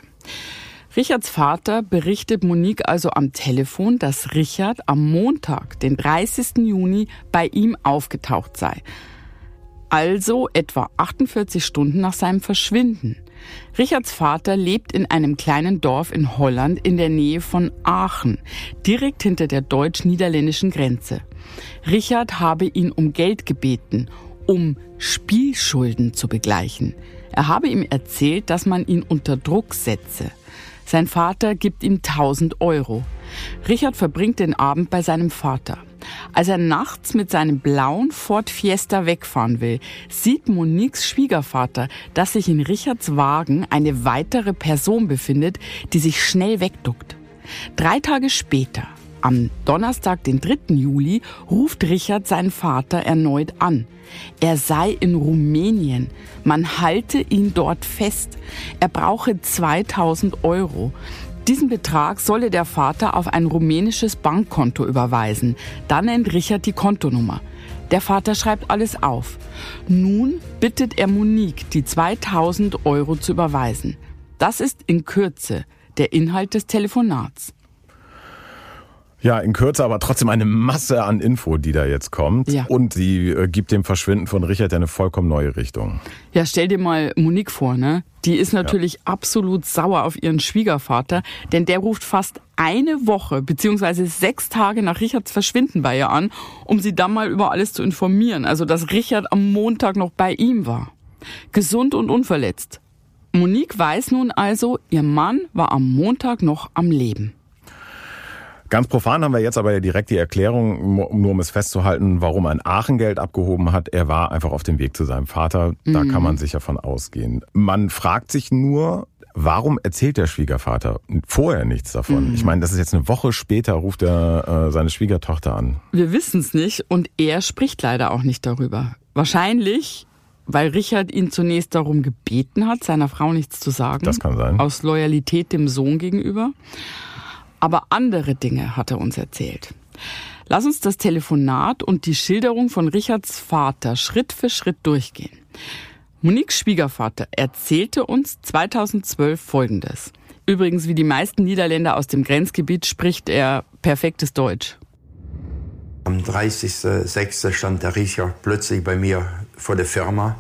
Richards Vater berichtet Monique also am Telefon, dass Richard am Montag, den 30. Juni, bei ihm aufgetaucht sei. Also etwa 48 Stunden nach seinem Verschwinden. Richards Vater lebt in einem kleinen Dorf in Holland in der Nähe von Aachen, direkt hinter der deutsch-niederländischen Grenze. Richard habe ihn um Geld gebeten, um Spielschulden zu begleichen. Er habe ihm erzählt, dass man ihn unter Druck setze. Sein Vater gibt ihm 1000 Euro. Richard verbringt den Abend bei seinem Vater. Als er nachts mit seinem blauen Ford Fiesta wegfahren will, sieht Moniques Schwiegervater, dass sich in Richards Wagen eine weitere Person befindet, die sich schnell wegduckt. Drei Tage später, am Donnerstag, den 3. Juli, ruft Richard seinen Vater erneut an. Er sei in Rumänien. Man halte ihn dort fest. Er brauche 2000 Euro. Diesen Betrag solle der Vater auf ein rumänisches Bankkonto überweisen. Dann nennt Richard die Kontonummer. Der Vater schreibt alles auf. Nun bittet er Monique, die 2000 Euro zu überweisen. Das ist in Kürze der Inhalt des Telefonats. Ja, in Kürze aber trotzdem eine Masse an Info, die da jetzt kommt. Ja. Und sie äh, gibt dem Verschwinden von Richard eine vollkommen neue Richtung. Ja, stell dir mal Monique vor, ne? Die ist natürlich ja. absolut sauer auf ihren Schwiegervater, denn der ruft fast eine Woche beziehungsweise sechs Tage nach Richards Verschwinden bei ihr an, um sie dann mal über alles zu informieren. Also, dass Richard am Montag noch bei ihm war. Gesund und unverletzt. Monique weiß nun also, ihr Mann war am Montag noch am Leben. Ganz profan haben wir jetzt aber ja direkt die Erklärung, nur um es festzuhalten, warum ein Aachengeld abgehoben hat. Er war einfach auf dem Weg zu seinem Vater. Da mhm. kann man sicher von ausgehen. Man fragt sich nur, Warum erzählt der Schwiegervater vorher nichts davon? Mhm. Ich meine, das ist jetzt eine Woche später, ruft er äh, seine Schwiegertochter an. Wir wissen es nicht und er spricht leider auch nicht darüber. Wahrscheinlich, weil Richard ihn zunächst darum gebeten hat, seiner Frau nichts zu sagen. Das kann sein. Aus Loyalität dem Sohn gegenüber. Aber andere Dinge hat er uns erzählt. Lass uns das Telefonat und die Schilderung von Richards Vater Schritt für Schritt durchgehen. Moniques Schwiegervater erzählte uns 2012 Folgendes. Übrigens, wie die meisten Niederländer aus dem Grenzgebiet spricht er perfektes Deutsch. Am 30.06. stand der Richard plötzlich bei mir vor der Firma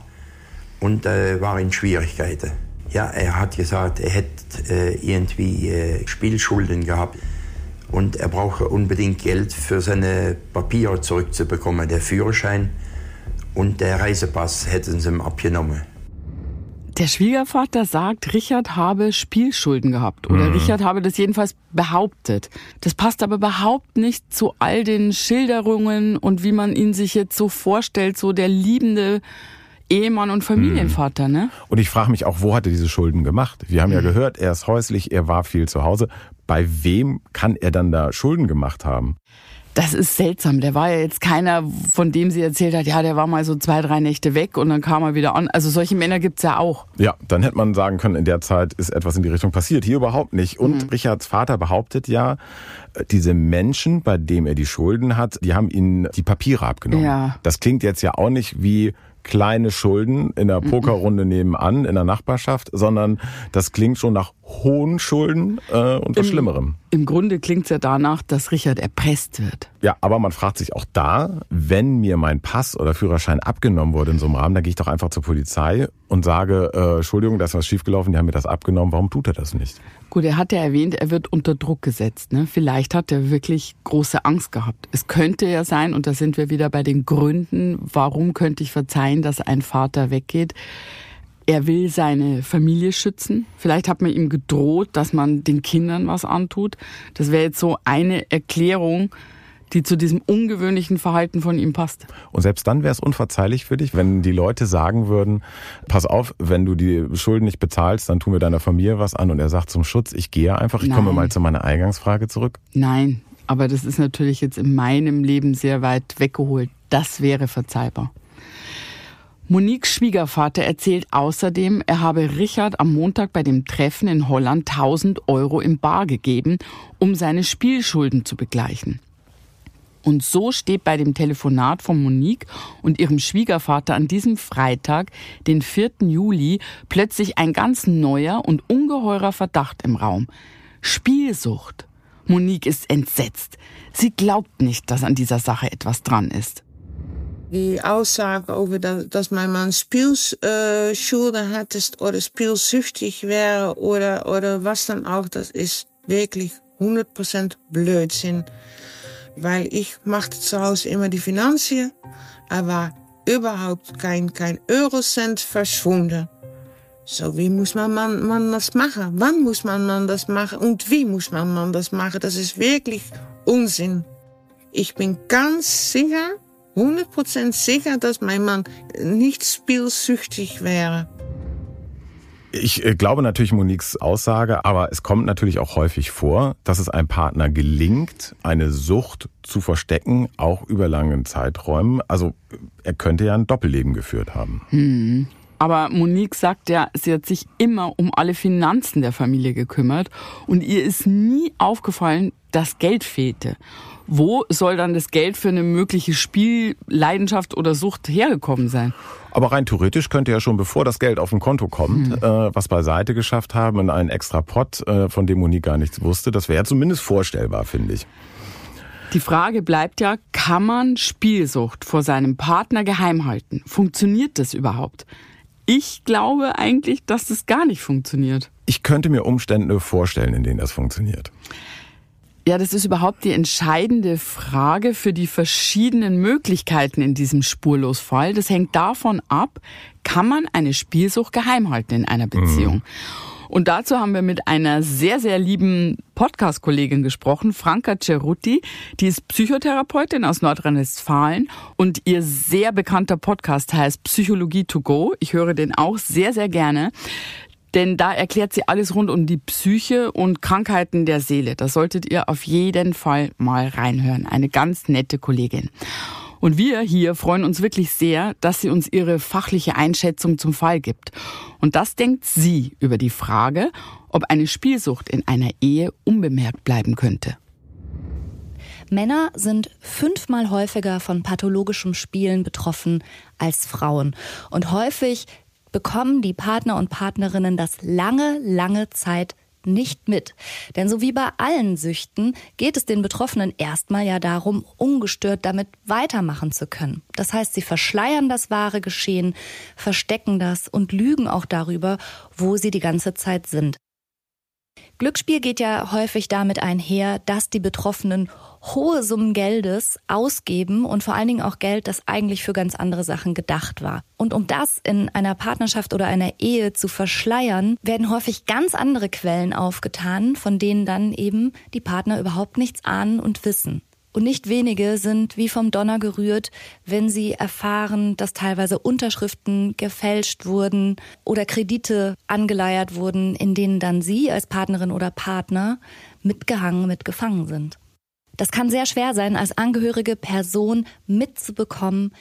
und äh, war in Schwierigkeiten. Ja, er hat gesagt, er hätte äh, irgendwie äh, Spielschulden gehabt und er brauche unbedingt Geld für seine Papiere zurückzubekommen. Der Führerschein und der Reisepass hätten sie ihm abgenommen. Der Schwiegervater sagt, Richard habe Spielschulden gehabt. Oder mhm. Richard habe das jedenfalls behauptet. Das passt aber überhaupt nicht zu all den Schilderungen und wie man ihn sich jetzt so vorstellt, so der liebende Ehemann und Familienvater, ne? Und ich frage mich auch, wo hat er diese Schulden gemacht? Wir haben ja gehört, er ist häuslich, er war viel zu Hause. Bei wem kann er dann da Schulden gemacht haben? Das ist seltsam. Der war ja jetzt keiner, von dem sie erzählt hat, ja, der war mal so zwei, drei Nächte weg und dann kam er wieder an. Also solche Männer gibt's ja auch. Ja, dann hätte man sagen können, in der Zeit ist etwas in die Richtung passiert. Hier überhaupt nicht. Und mhm. Richards Vater behauptet ja, diese Menschen, bei denen er die Schulden hat, die haben ihnen die Papiere abgenommen. Ja. Das klingt jetzt ja auch nicht wie kleine Schulden in der Pokerrunde nebenan, in der Nachbarschaft, sondern das klingt schon nach hohen Schulden äh, und was Im, Schlimmerem. Im Grunde klingt es ja danach, dass Richard erpresst wird. Ja, aber man fragt sich auch da, wenn mir mein Pass oder Führerschein abgenommen wurde in so einem Rahmen, dann gehe ich doch einfach zur Polizei und sage, äh, Entschuldigung, da ist was schiefgelaufen, die haben mir das abgenommen, warum tut er das nicht? Gut, er hat ja erwähnt, er wird unter Druck gesetzt. Ne? Vielleicht hat er wirklich große Angst gehabt. Es könnte ja sein, und da sind wir wieder bei den Gründen, warum könnte ich verzeihen, dass ein Vater weggeht. Er will seine Familie schützen. Vielleicht hat man ihm gedroht, dass man den Kindern was antut. Das wäre jetzt so eine Erklärung, die zu diesem ungewöhnlichen Verhalten von ihm passt. Und selbst dann wäre es unverzeihlich für dich, wenn die Leute sagen würden, pass auf, wenn du die Schulden nicht bezahlst, dann tun wir deiner Familie was an und er sagt zum Schutz, ich gehe einfach, ich Nein. komme mal zu meiner Eingangsfrage zurück. Nein, aber das ist natürlich jetzt in meinem Leben sehr weit weggeholt. Das wäre verzeihbar. Moniques Schwiegervater erzählt außerdem, er habe Richard am Montag bei dem Treffen in Holland 1000 Euro im Bar gegeben, um seine Spielschulden zu begleichen. Und so steht bei dem Telefonat von Monique und ihrem Schwiegervater an diesem Freitag, den 4. Juli, plötzlich ein ganz neuer und ungeheurer Verdacht im Raum. Spielsucht. Monique ist entsetzt. Sie glaubt nicht, dass an dieser Sache etwas dran ist. Die Aussage over dass mein Mann Spielschulden hat oder spielsüchtig wäre oder, oder was dann auch, das ist wirklich 100% Blödsinn weil ich machte zu Hause immer die Finanzen. Er war überhaupt kein, kein Eurocent verschwunden. So, wie muss man, man, man das machen? Wann muss man, man das machen? Und wie muss man, man das machen? Das ist wirklich Unsinn. Ich bin ganz sicher, 100% sicher, dass mein Mann nicht spielsüchtig wäre. Ich äh, glaube natürlich Moniques Aussage, aber es kommt natürlich auch häufig vor, dass es einem Partner gelingt, eine Sucht zu verstecken, auch über langen Zeiträumen. Also er könnte ja ein Doppelleben geführt haben. Hm. Aber Monique sagt ja, sie hat sich immer um alle Finanzen der Familie gekümmert und ihr ist nie aufgefallen, dass Geld fehlte. Wo soll dann das Geld für eine mögliche Spielleidenschaft oder Sucht hergekommen sein? Aber rein theoretisch könnte ja schon, bevor das Geld auf dem Konto kommt, hm. äh, was beiseite geschafft haben in einen extra Pot, äh, von dem Monique gar nichts wusste. Das wäre zumindest vorstellbar, finde ich. Die Frage bleibt ja, kann man Spielsucht vor seinem Partner geheim halten? Funktioniert das überhaupt? Ich glaube eigentlich, dass das gar nicht funktioniert. Ich könnte mir Umstände vorstellen, in denen das funktioniert. Ja, das ist überhaupt die entscheidende Frage für die verschiedenen Möglichkeiten in diesem Spurlosfall. Das hängt davon ab, kann man eine Spielsucht geheim halten in einer Beziehung. Mhm. Und dazu haben wir mit einer sehr, sehr lieben Podcast-Kollegin gesprochen, Franka Cerutti. Die ist Psychotherapeutin aus Nordrhein-Westfalen und ihr sehr bekannter Podcast heißt Psychologie to go. Ich höre den auch sehr, sehr gerne denn da erklärt sie alles rund um die Psyche und Krankheiten der Seele. Da solltet ihr auf jeden Fall mal reinhören. Eine ganz nette Kollegin. Und wir hier freuen uns wirklich sehr, dass sie uns ihre fachliche Einschätzung zum Fall gibt. Und das denkt sie über die Frage, ob eine Spielsucht in einer Ehe unbemerkt bleiben könnte. Männer sind fünfmal häufiger von pathologischem Spielen betroffen als Frauen. Und häufig bekommen die Partner und Partnerinnen das lange, lange Zeit nicht mit. Denn so wie bei allen Süchten geht es den Betroffenen erstmal ja darum, ungestört damit weitermachen zu können. Das heißt, sie verschleiern das wahre Geschehen, verstecken das und lügen auch darüber, wo sie die ganze Zeit sind. Glücksspiel geht ja häufig damit einher, dass die Betroffenen hohe Summen Geldes ausgeben und vor allen Dingen auch Geld, das eigentlich für ganz andere Sachen gedacht war. Und um das in einer Partnerschaft oder einer Ehe zu verschleiern, werden häufig ganz andere Quellen aufgetan, von denen dann eben die Partner überhaupt nichts ahnen und wissen. Und nicht wenige sind wie vom Donner gerührt, wenn sie erfahren, dass teilweise Unterschriften gefälscht wurden oder Kredite angeleiert wurden, in denen dann sie als Partnerin oder Partner mitgehangen, mitgefangen sind. Das kann sehr schwer sein, als angehörige Person mitzubekommen,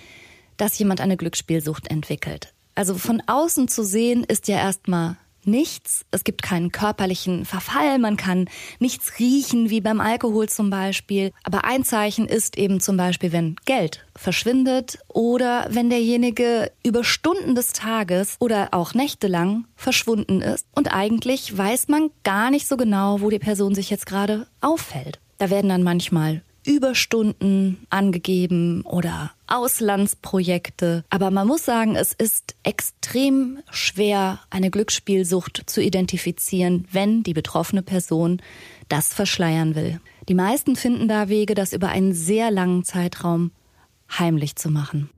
dass jemand eine Glücksspielsucht entwickelt. Also von außen zu sehen ist ja erstmal nichts. Es gibt keinen körperlichen Verfall. Man kann nichts riechen, wie beim Alkohol zum Beispiel. Aber ein Zeichen ist eben zum Beispiel, wenn Geld verschwindet oder wenn derjenige über Stunden des Tages oder auch nächtelang verschwunden ist. Und eigentlich weiß man gar nicht so genau, wo die Person sich jetzt gerade auffällt. Da werden dann manchmal Überstunden angegeben oder Auslandsprojekte. Aber man muss sagen, es ist extrem schwer, eine Glücksspielsucht zu identifizieren, wenn die betroffene Person das verschleiern will. Die meisten finden da Wege, das über einen sehr langen Zeitraum heimlich zu machen.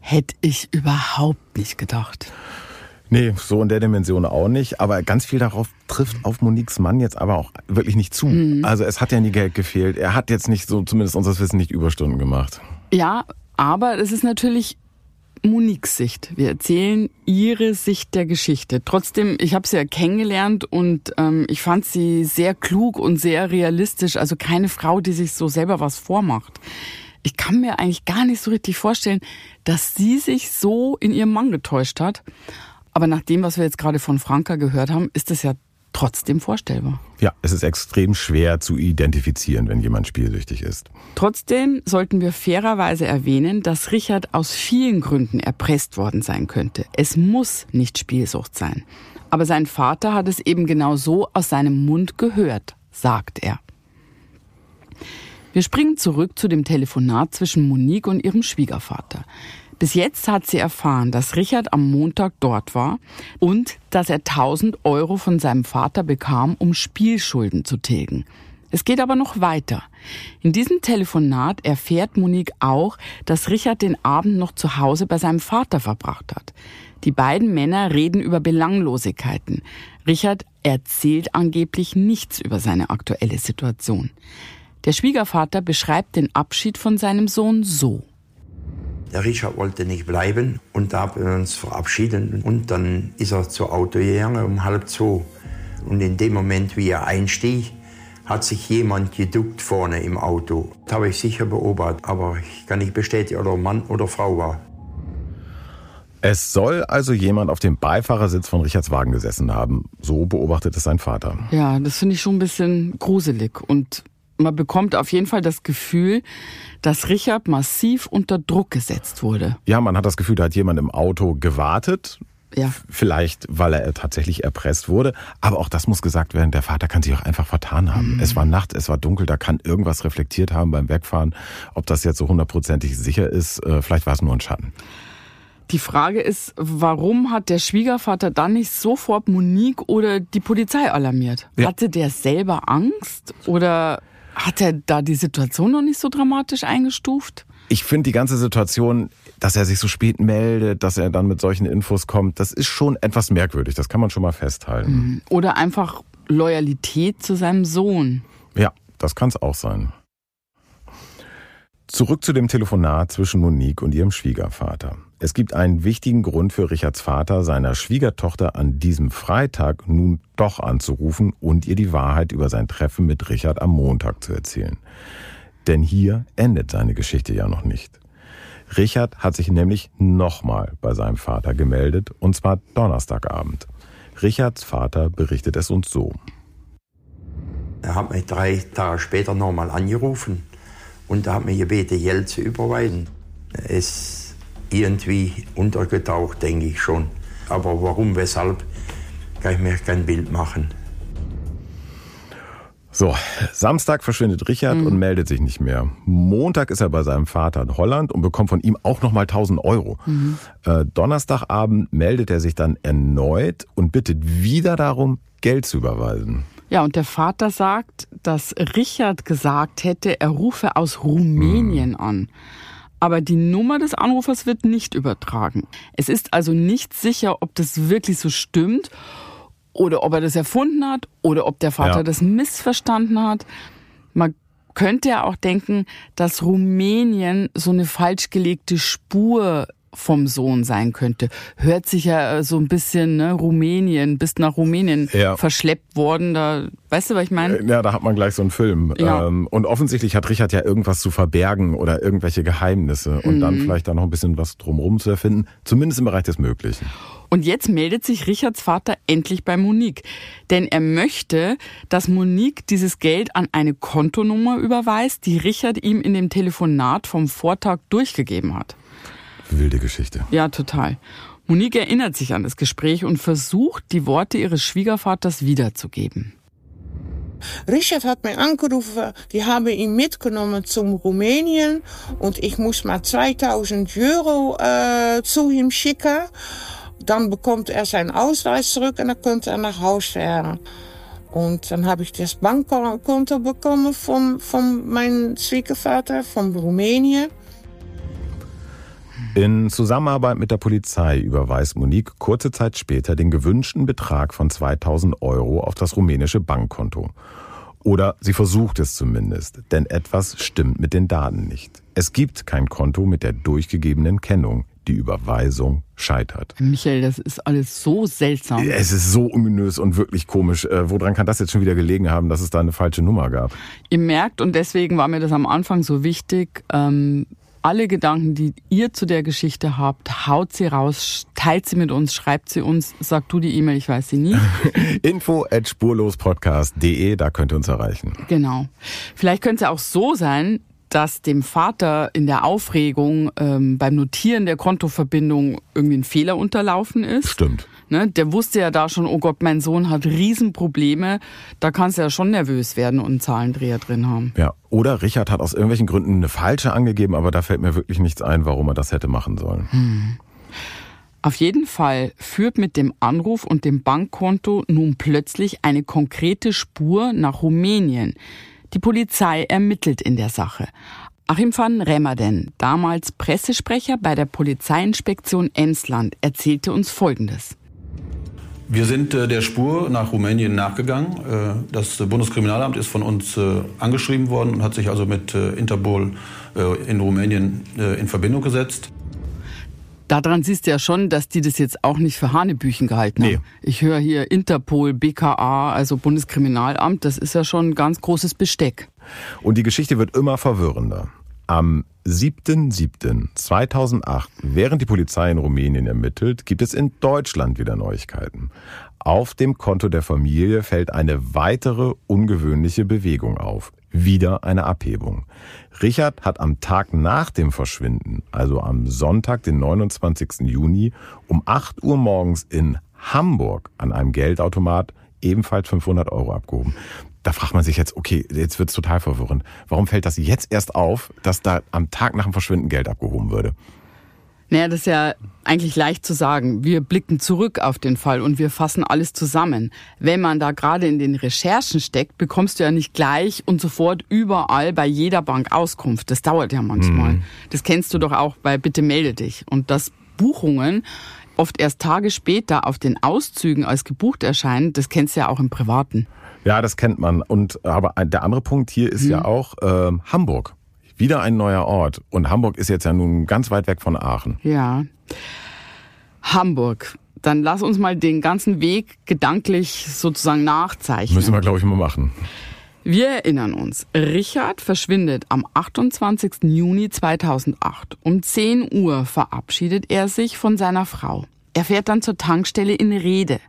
Hätte ich überhaupt nicht gedacht. Nee, so in der Dimension auch nicht. Aber ganz viel darauf trifft auf Moniques Mann jetzt aber auch wirklich nicht zu. Mhm. Also es hat ja nie Geld gefehlt. Er hat jetzt nicht so, zumindest unseres Wissen, nicht Überstunden gemacht. Ja, aber es ist natürlich Moniques Sicht. Wir erzählen ihre Sicht der Geschichte. Trotzdem, ich habe sie ja kennengelernt und ähm, ich fand sie sehr klug und sehr realistisch. Also keine Frau, die sich so selber was vormacht. Ich kann mir eigentlich gar nicht so richtig vorstellen, dass sie sich so in ihrem Mann getäuscht hat. Aber nach dem, was wir jetzt gerade von Franka gehört haben, ist es ja trotzdem vorstellbar. Ja, es ist extrem schwer zu identifizieren, wenn jemand spielsüchtig ist. Trotzdem sollten wir fairerweise erwähnen, dass Richard aus vielen Gründen erpresst worden sein könnte. Es muss nicht Spielsucht sein. Aber sein Vater hat es eben genau so aus seinem Mund gehört, sagt er. Wir springen zurück zu dem Telefonat zwischen Monique und ihrem Schwiegervater. Bis jetzt hat sie erfahren, dass Richard am Montag dort war und dass er 1000 Euro von seinem Vater bekam, um Spielschulden zu tilgen. Es geht aber noch weiter. In diesem Telefonat erfährt Monique auch, dass Richard den Abend noch zu Hause bei seinem Vater verbracht hat. Die beiden Männer reden über Belanglosigkeiten. Richard erzählt angeblich nichts über seine aktuelle Situation. Der Schwiegervater beschreibt den Abschied von seinem Sohn so. Der Richard wollte nicht bleiben und da haben wir uns verabschiedet. Und dann ist er zur Auto gegangen um halb zwei. Und in dem Moment, wie er einstieg, hat sich jemand geduckt vorne im Auto. Das habe ich sicher beobachtet, aber ich kann nicht bestätigen, ob er Mann oder Frau war. Es soll also jemand auf dem Beifahrersitz von Richards Wagen gesessen haben. So beobachtet es sein Vater. Ja, das finde ich schon ein bisschen gruselig. Und man bekommt auf jeden Fall das Gefühl, dass Richard massiv unter Druck gesetzt wurde. Ja, man hat das Gefühl, da hat jemand im Auto gewartet. Ja. Vielleicht, weil er tatsächlich erpresst wurde. Aber auch das muss gesagt werden, der Vater kann sich auch einfach vertan haben. Mhm. Es war Nacht, es war dunkel, da kann irgendwas reflektiert haben beim Wegfahren. Ob das jetzt so hundertprozentig sicher ist, äh, vielleicht war es nur ein Schatten. Die Frage ist, warum hat der Schwiegervater dann nicht sofort Monique oder die Polizei alarmiert? Ja. Hatte der selber Angst oder hat er da die Situation noch nicht so dramatisch eingestuft? Ich finde die ganze Situation, dass er sich so spät meldet, dass er dann mit solchen Infos kommt, das ist schon etwas merkwürdig. Das kann man schon mal festhalten. Mhm. Oder einfach Loyalität zu seinem Sohn. Ja, das kann es auch sein. Zurück zu dem Telefonat zwischen Monique und ihrem Schwiegervater. Es gibt einen wichtigen Grund für Richards Vater, seiner Schwiegertochter an diesem Freitag nun doch anzurufen und ihr die Wahrheit über sein Treffen mit Richard am Montag zu erzählen. Denn hier endet seine Geschichte ja noch nicht. Richard hat sich nämlich nochmal bei seinem Vater gemeldet, und zwar Donnerstagabend. Richards Vater berichtet es uns so. Er hat mich drei Tage später nochmal angerufen und hat mir gebeten, Geld zu überweisen. Es irgendwie untergetaucht, denke ich schon. Aber warum, weshalb, kann ich mir kein Bild machen. So, Samstag verschwindet Richard mhm. und meldet sich nicht mehr. Montag ist er bei seinem Vater in Holland und bekommt von ihm auch nochmal 1000 Euro. Mhm. Äh, Donnerstagabend meldet er sich dann erneut und bittet wieder darum, Geld zu überweisen. Ja, und der Vater sagt, dass Richard gesagt hätte, er rufe aus Rumänien mhm. an aber die Nummer des Anrufers wird nicht übertragen. Es ist also nicht sicher, ob das wirklich so stimmt oder ob er das erfunden hat oder ob der Vater ja. das missverstanden hat. Man könnte ja auch denken, dass Rumänien so eine falsch gelegte Spur vom Sohn sein könnte. Hört sich ja äh, so ein bisschen, ne, Rumänien, bist nach Rumänien ja. verschleppt worden. Da, weißt du, was ich meine? Äh, ja, da hat man gleich so einen Film. Ja. Ähm, und offensichtlich hat Richard ja irgendwas zu verbergen oder irgendwelche Geheimnisse und mhm. dann vielleicht da noch ein bisschen was drumherum zu erfinden, zumindest im Bereich des Möglichen. Und jetzt meldet sich Richards Vater endlich bei Monique. Denn er möchte, dass Monique dieses Geld an eine Kontonummer überweist, die Richard ihm in dem Telefonat vom Vortag durchgegeben hat. Wilde Geschichte. Ja, total. Monique erinnert sich an das Gespräch und versucht, die Worte ihres Schwiegervaters wiederzugeben. Richard hat mir angerufen, die haben ihn mitgenommen zum Rumänien und ich muss mal 2000 Euro äh, zu ihm schicken. Dann bekommt er sein Ausweis zurück und dann könnte er nach Hause fahren. Und dann habe ich das Bankkonto bekommen von, von meinem Schwiegervater von Rumänien. In Zusammenarbeit mit der Polizei überweist Monique kurze Zeit später den gewünschten Betrag von 2000 Euro auf das rumänische Bankkonto. Oder sie versucht es zumindest, denn etwas stimmt mit den Daten nicht. Es gibt kein Konto mit der durchgegebenen Kennung. Die Überweisung scheitert. Michael, das ist alles so seltsam. Es ist so ominös und wirklich komisch. Äh, woran kann das jetzt schon wieder gelegen haben, dass es da eine falsche Nummer gab? Ihr merkt, und deswegen war mir das am Anfang so wichtig, ähm, alle Gedanken, die ihr zu der Geschichte habt, haut sie raus, teilt sie mit uns, schreibt sie uns, sagt du die E-Mail, ich weiß sie nie. Info at spurlospodcast.de, da könnt ihr uns erreichen. Genau. Vielleicht könnte es auch so sein, dass dem Vater in der Aufregung ähm, beim Notieren der Kontoverbindung irgendwie ein Fehler unterlaufen ist. Stimmt. Ne, der wusste ja da schon, oh Gott, mein Sohn hat Riesenprobleme. Da kannst du ja schon nervös werden und einen Zahlendreher drin haben. Ja, oder Richard hat aus irgendwelchen Gründen eine falsche angegeben, aber da fällt mir wirklich nichts ein, warum er das hätte machen sollen. Hm. Auf jeden Fall führt mit dem Anruf und dem Bankkonto nun plötzlich eine konkrete Spur nach Rumänien. Die Polizei ermittelt in der Sache. Achim van Remmerden, damals Pressesprecher bei der Polizeiinspektion Emsland, erzählte uns Folgendes. Wir sind äh, der Spur nach Rumänien nachgegangen. Äh, das Bundeskriminalamt ist von uns äh, angeschrieben worden und hat sich also mit Interpol in Rumänien in Verbindung gesetzt. Daran siehst du ja schon, dass die das jetzt auch nicht für Hanebüchen gehalten haben. Nee. Ich höre hier Interpol, BKA, also Bundeskriminalamt, das ist ja schon ein ganz großes Besteck. Und die Geschichte wird immer verwirrender. Am 7.7.2008, während die Polizei in Rumänien ermittelt, gibt es in Deutschland wieder Neuigkeiten. Auf dem Konto der Familie fällt eine weitere ungewöhnliche Bewegung auf. Wieder eine Abhebung. Richard hat am Tag nach dem Verschwinden, also am Sonntag, den 29. Juni, um 8 Uhr morgens in Hamburg an einem Geldautomat ebenfalls 500 Euro abgehoben. Da fragt man sich jetzt, okay, jetzt wird's total verwirrend. Warum fällt das jetzt erst auf, dass da am Tag nach dem Verschwinden Geld abgehoben würde? Naja, das ist ja eigentlich leicht zu sagen. Wir blicken zurück auf den Fall und wir fassen alles zusammen. Wenn man da gerade in den Recherchen steckt, bekommst du ja nicht gleich und sofort überall bei jeder Bank Auskunft. Das dauert ja manchmal. Mhm. Das kennst du doch auch bei Bitte melde dich. Und dass Buchungen oft erst Tage später auf den Auszügen als gebucht erscheinen, das kennst du ja auch im Privaten. Ja, das kennt man. Und aber der andere Punkt hier ist mhm. ja auch äh, Hamburg. Wieder ein neuer Ort. Und Hamburg ist jetzt ja nun ganz weit weg von Aachen. Ja. Hamburg. Dann lass uns mal den ganzen Weg gedanklich sozusagen nachzeichnen. Müssen wir, glaube ich, mal machen. Wir erinnern uns, Richard verschwindet am 28. Juni 2008. Um 10 Uhr verabschiedet er sich von seiner Frau. Er fährt dann zur Tankstelle in Rede.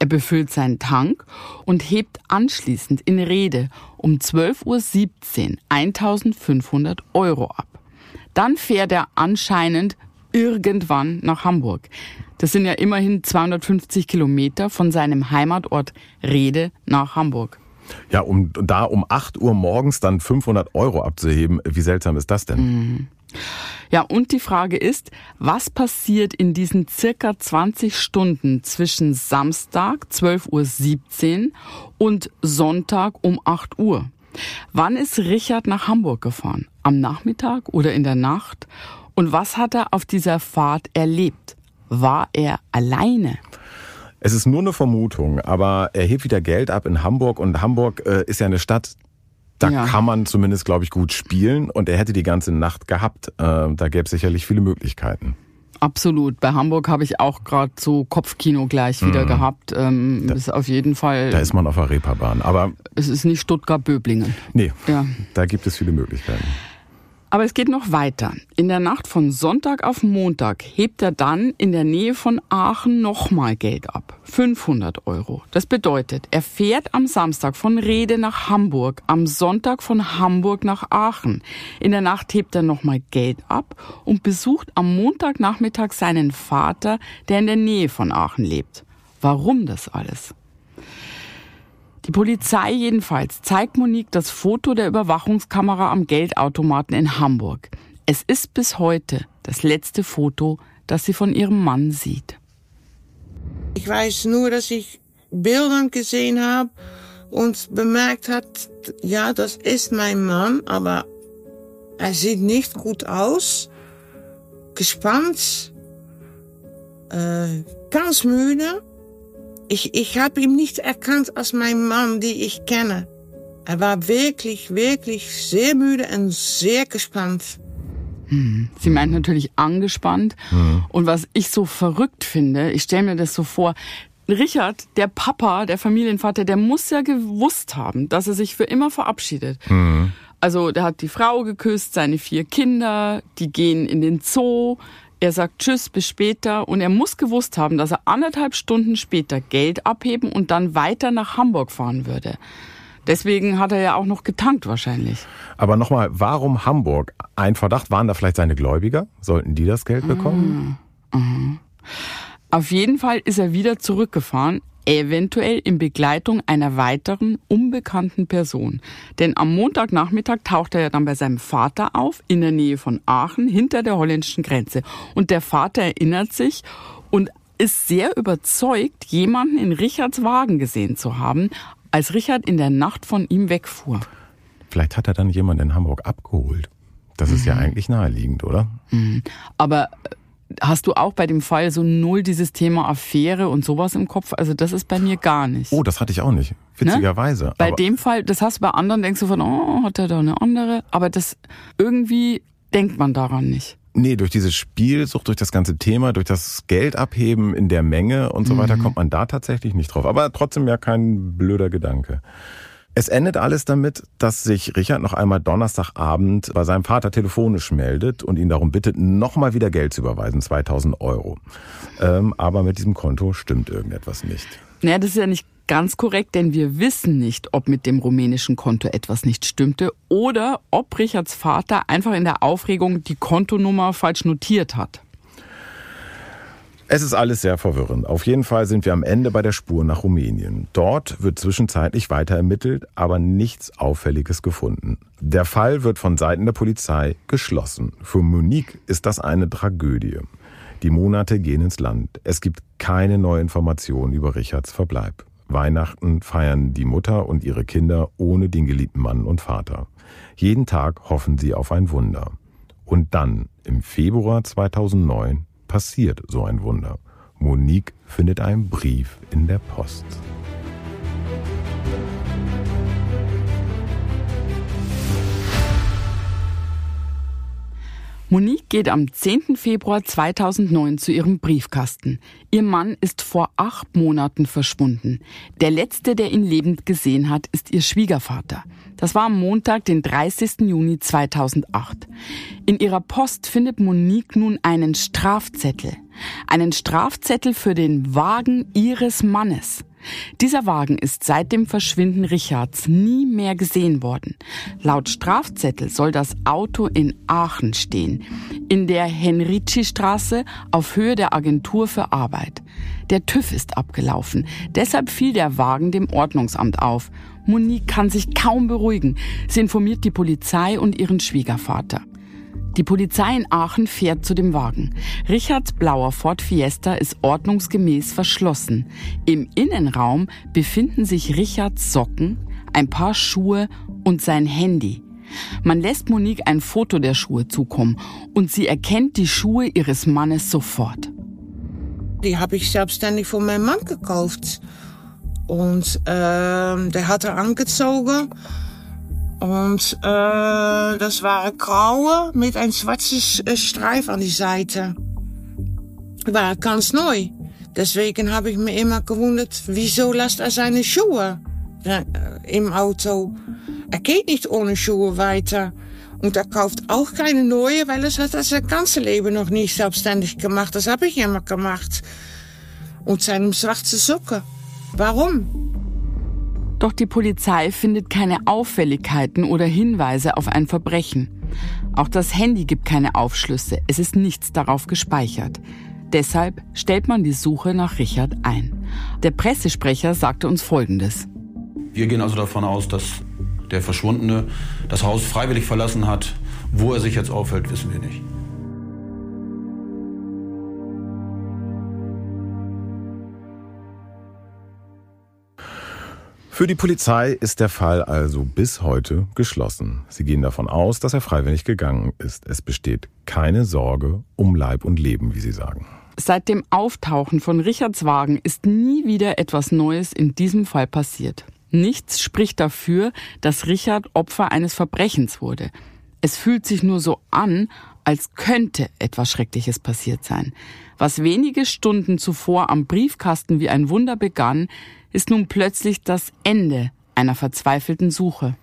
Er befüllt seinen Tank und hebt anschließend in Rede um 12.17 Uhr 1500 Euro ab. Dann fährt er anscheinend irgendwann nach Hamburg. Das sind ja immerhin 250 Kilometer von seinem Heimatort Rede nach Hamburg. Ja, um da um 8 Uhr morgens dann 500 Euro abzuheben, wie seltsam ist das denn? Mhm. Ja, und die Frage ist, was passiert in diesen circa 20 Stunden zwischen Samstag 12.17 Uhr und Sonntag um 8 Uhr? Wann ist Richard nach Hamburg gefahren? Am Nachmittag oder in der Nacht? Und was hat er auf dieser Fahrt erlebt? War er alleine? Es ist nur eine Vermutung, aber er hebt wieder Geld ab in Hamburg und Hamburg äh, ist ja eine Stadt, da ja. kann man zumindest, glaube ich, gut spielen und er hätte die ganze Nacht gehabt. Äh, da gäbe es sicherlich viele Möglichkeiten. Absolut. Bei Hamburg habe ich auch gerade so Kopfkino gleich wieder mhm. gehabt. Ähm, da, ist auf jeden Fall. Da ist man auf der Reeperbahn. Aber es ist nicht Stuttgart-Böblingen. Nee. Ja. Da gibt es viele Möglichkeiten. Aber es geht noch weiter. In der Nacht von Sonntag auf Montag hebt er dann in der Nähe von Aachen nochmal Geld ab. 500 Euro. Das bedeutet, er fährt am Samstag von Rede nach Hamburg, am Sonntag von Hamburg nach Aachen. In der Nacht hebt er nochmal Geld ab und besucht am Montagnachmittag seinen Vater, der in der Nähe von Aachen lebt. Warum das alles? Die Polizei jedenfalls zeigt Monique das Foto der Überwachungskamera am Geldautomaten in Hamburg. Es ist bis heute das letzte Foto, das sie von ihrem Mann sieht. Ich weiß nur, dass ich Bilder gesehen habe und bemerkt hat, ja, das ist mein Mann, aber er sieht nicht gut aus, gespannt, äh, ganz müde. Ich, ich habe ihn nicht erkannt als mein Mann, die ich kenne. Er war wirklich, wirklich sehr müde und sehr gespannt. Hm. Sie meint natürlich angespannt. Mhm. Und was ich so verrückt finde, ich stelle mir das so vor, Richard, der Papa, der Familienvater, der muss ja gewusst haben, dass er sich für immer verabschiedet. Mhm. Also der hat die Frau geküsst, seine vier Kinder, die gehen in den Zoo, er sagt Tschüss, bis später und er muss gewusst haben, dass er anderthalb Stunden später Geld abheben und dann weiter nach Hamburg fahren würde. Deswegen hat er ja auch noch getankt wahrscheinlich. Aber nochmal, warum Hamburg? Ein Verdacht, waren da vielleicht seine Gläubiger? Sollten die das Geld bekommen? Mhm. Auf jeden Fall ist er wieder zurückgefahren eventuell in Begleitung einer weiteren unbekannten Person. Denn am Montagnachmittag taucht er ja dann bei seinem Vater auf, in der Nähe von Aachen, hinter der holländischen Grenze. Und der Vater erinnert sich und ist sehr überzeugt, jemanden in Richards Wagen gesehen zu haben, als Richard in der Nacht von ihm wegfuhr. Vielleicht hat er dann jemanden in Hamburg abgeholt. Das ist mhm. ja eigentlich naheliegend, oder? Mhm. Aber Hast du auch bei dem Fall so null dieses Thema Affäre und sowas im Kopf? Also das ist bei mir gar nicht. Oh, das hatte ich auch nicht. Witzigerweise. Ne? Bei dem Fall, das hast du bei anderen, denkst du von, oh, hat er da eine andere? Aber das irgendwie denkt man daran nicht. Nee, durch diese Spielsucht, durch das ganze Thema, durch das Geld abheben in der Menge und so mhm. weiter kommt man da tatsächlich nicht drauf. Aber trotzdem ja kein blöder Gedanke. Es endet alles damit, dass sich Richard noch einmal Donnerstagabend bei seinem Vater telefonisch meldet und ihn darum bittet, nochmal wieder Geld zu überweisen, 2000 Euro. Ähm, aber mit diesem Konto stimmt irgendetwas nicht. Naja, das ist ja nicht ganz korrekt, denn wir wissen nicht, ob mit dem rumänischen Konto etwas nicht stimmte oder ob Richards Vater einfach in der Aufregung die Kontonummer falsch notiert hat. Es ist alles sehr verwirrend. Auf jeden Fall sind wir am Ende bei der Spur nach Rumänien. Dort wird zwischenzeitlich weiter ermittelt, aber nichts Auffälliges gefunden. Der Fall wird von Seiten der Polizei geschlossen. Für Monique ist das eine Tragödie. Die Monate gehen ins Land. Es gibt keine neue Information über Richards Verbleib. Weihnachten feiern die Mutter und ihre Kinder ohne den geliebten Mann und Vater. Jeden Tag hoffen sie auf ein Wunder. Und dann, im Februar 2009, passiert so ein Wunder. Monique findet einen Brief in der Post. Monique geht am 10. Februar 2009 zu ihrem Briefkasten. Ihr Mann ist vor acht Monaten verschwunden. Der letzte, der ihn lebend gesehen hat, ist ihr Schwiegervater. Das war am Montag, den 30. Juni 2008. In ihrer Post findet Monique nun einen Strafzettel. Einen Strafzettel für den Wagen ihres Mannes. Dieser Wagen ist seit dem Verschwinden Richards nie mehr gesehen worden. Laut Strafzettel soll das Auto in Aachen stehen, in der Henrici-Straße auf Höhe der Agentur für Arbeit. Der TÜV ist abgelaufen, deshalb fiel der Wagen dem Ordnungsamt auf. Monique kann sich kaum beruhigen. Sie informiert die Polizei und ihren Schwiegervater. Die Polizei in Aachen fährt zu dem Wagen. Richards blauer Ford Fiesta ist ordnungsgemäß verschlossen. Im Innenraum befinden sich Richards Socken, ein paar Schuhe und sein Handy. Man lässt Monique ein Foto der Schuhe zukommen und sie erkennt die Schuhe ihres Mannes sofort. Die habe ich selbstständig von meinem Mann gekauft. Und äh, der hat er angezogen und äh, das waren graue mit ein schwarzes äh, Streif an die Seite. War ganz neu. Deswegen habe ich mir immer gewundert, wieso lässt er seine Schuhe im Auto? Er geht nicht ohne Schuhe weiter. Und er kauft auch keine neue, weil er hat das sein ganzes Leben noch nicht selbstständig gemacht. Das habe ich immer gemacht. Und seinem schwarzen Socken. Warum? Doch die Polizei findet keine Auffälligkeiten oder Hinweise auf ein Verbrechen. Auch das Handy gibt keine Aufschlüsse. Es ist nichts darauf gespeichert. Deshalb stellt man die Suche nach Richard ein. Der Pressesprecher sagte uns Folgendes. Wir gehen also davon aus, dass der Verschwundene das Haus freiwillig verlassen hat. Wo er sich jetzt aufhält, wissen wir nicht. Für die Polizei ist der Fall also bis heute geschlossen. Sie gehen davon aus, dass er freiwillig gegangen ist. Es besteht keine Sorge um Leib und Leben, wie Sie sagen. Seit dem Auftauchen von Richards Wagen ist nie wieder etwas Neues in diesem Fall passiert. Nichts spricht dafür, dass Richard Opfer eines Verbrechens wurde. Es fühlt sich nur so an, als könnte etwas Schreckliches passiert sein. Was wenige Stunden zuvor am Briefkasten wie ein Wunder begann, ist nun plötzlich das Ende einer verzweifelten Suche.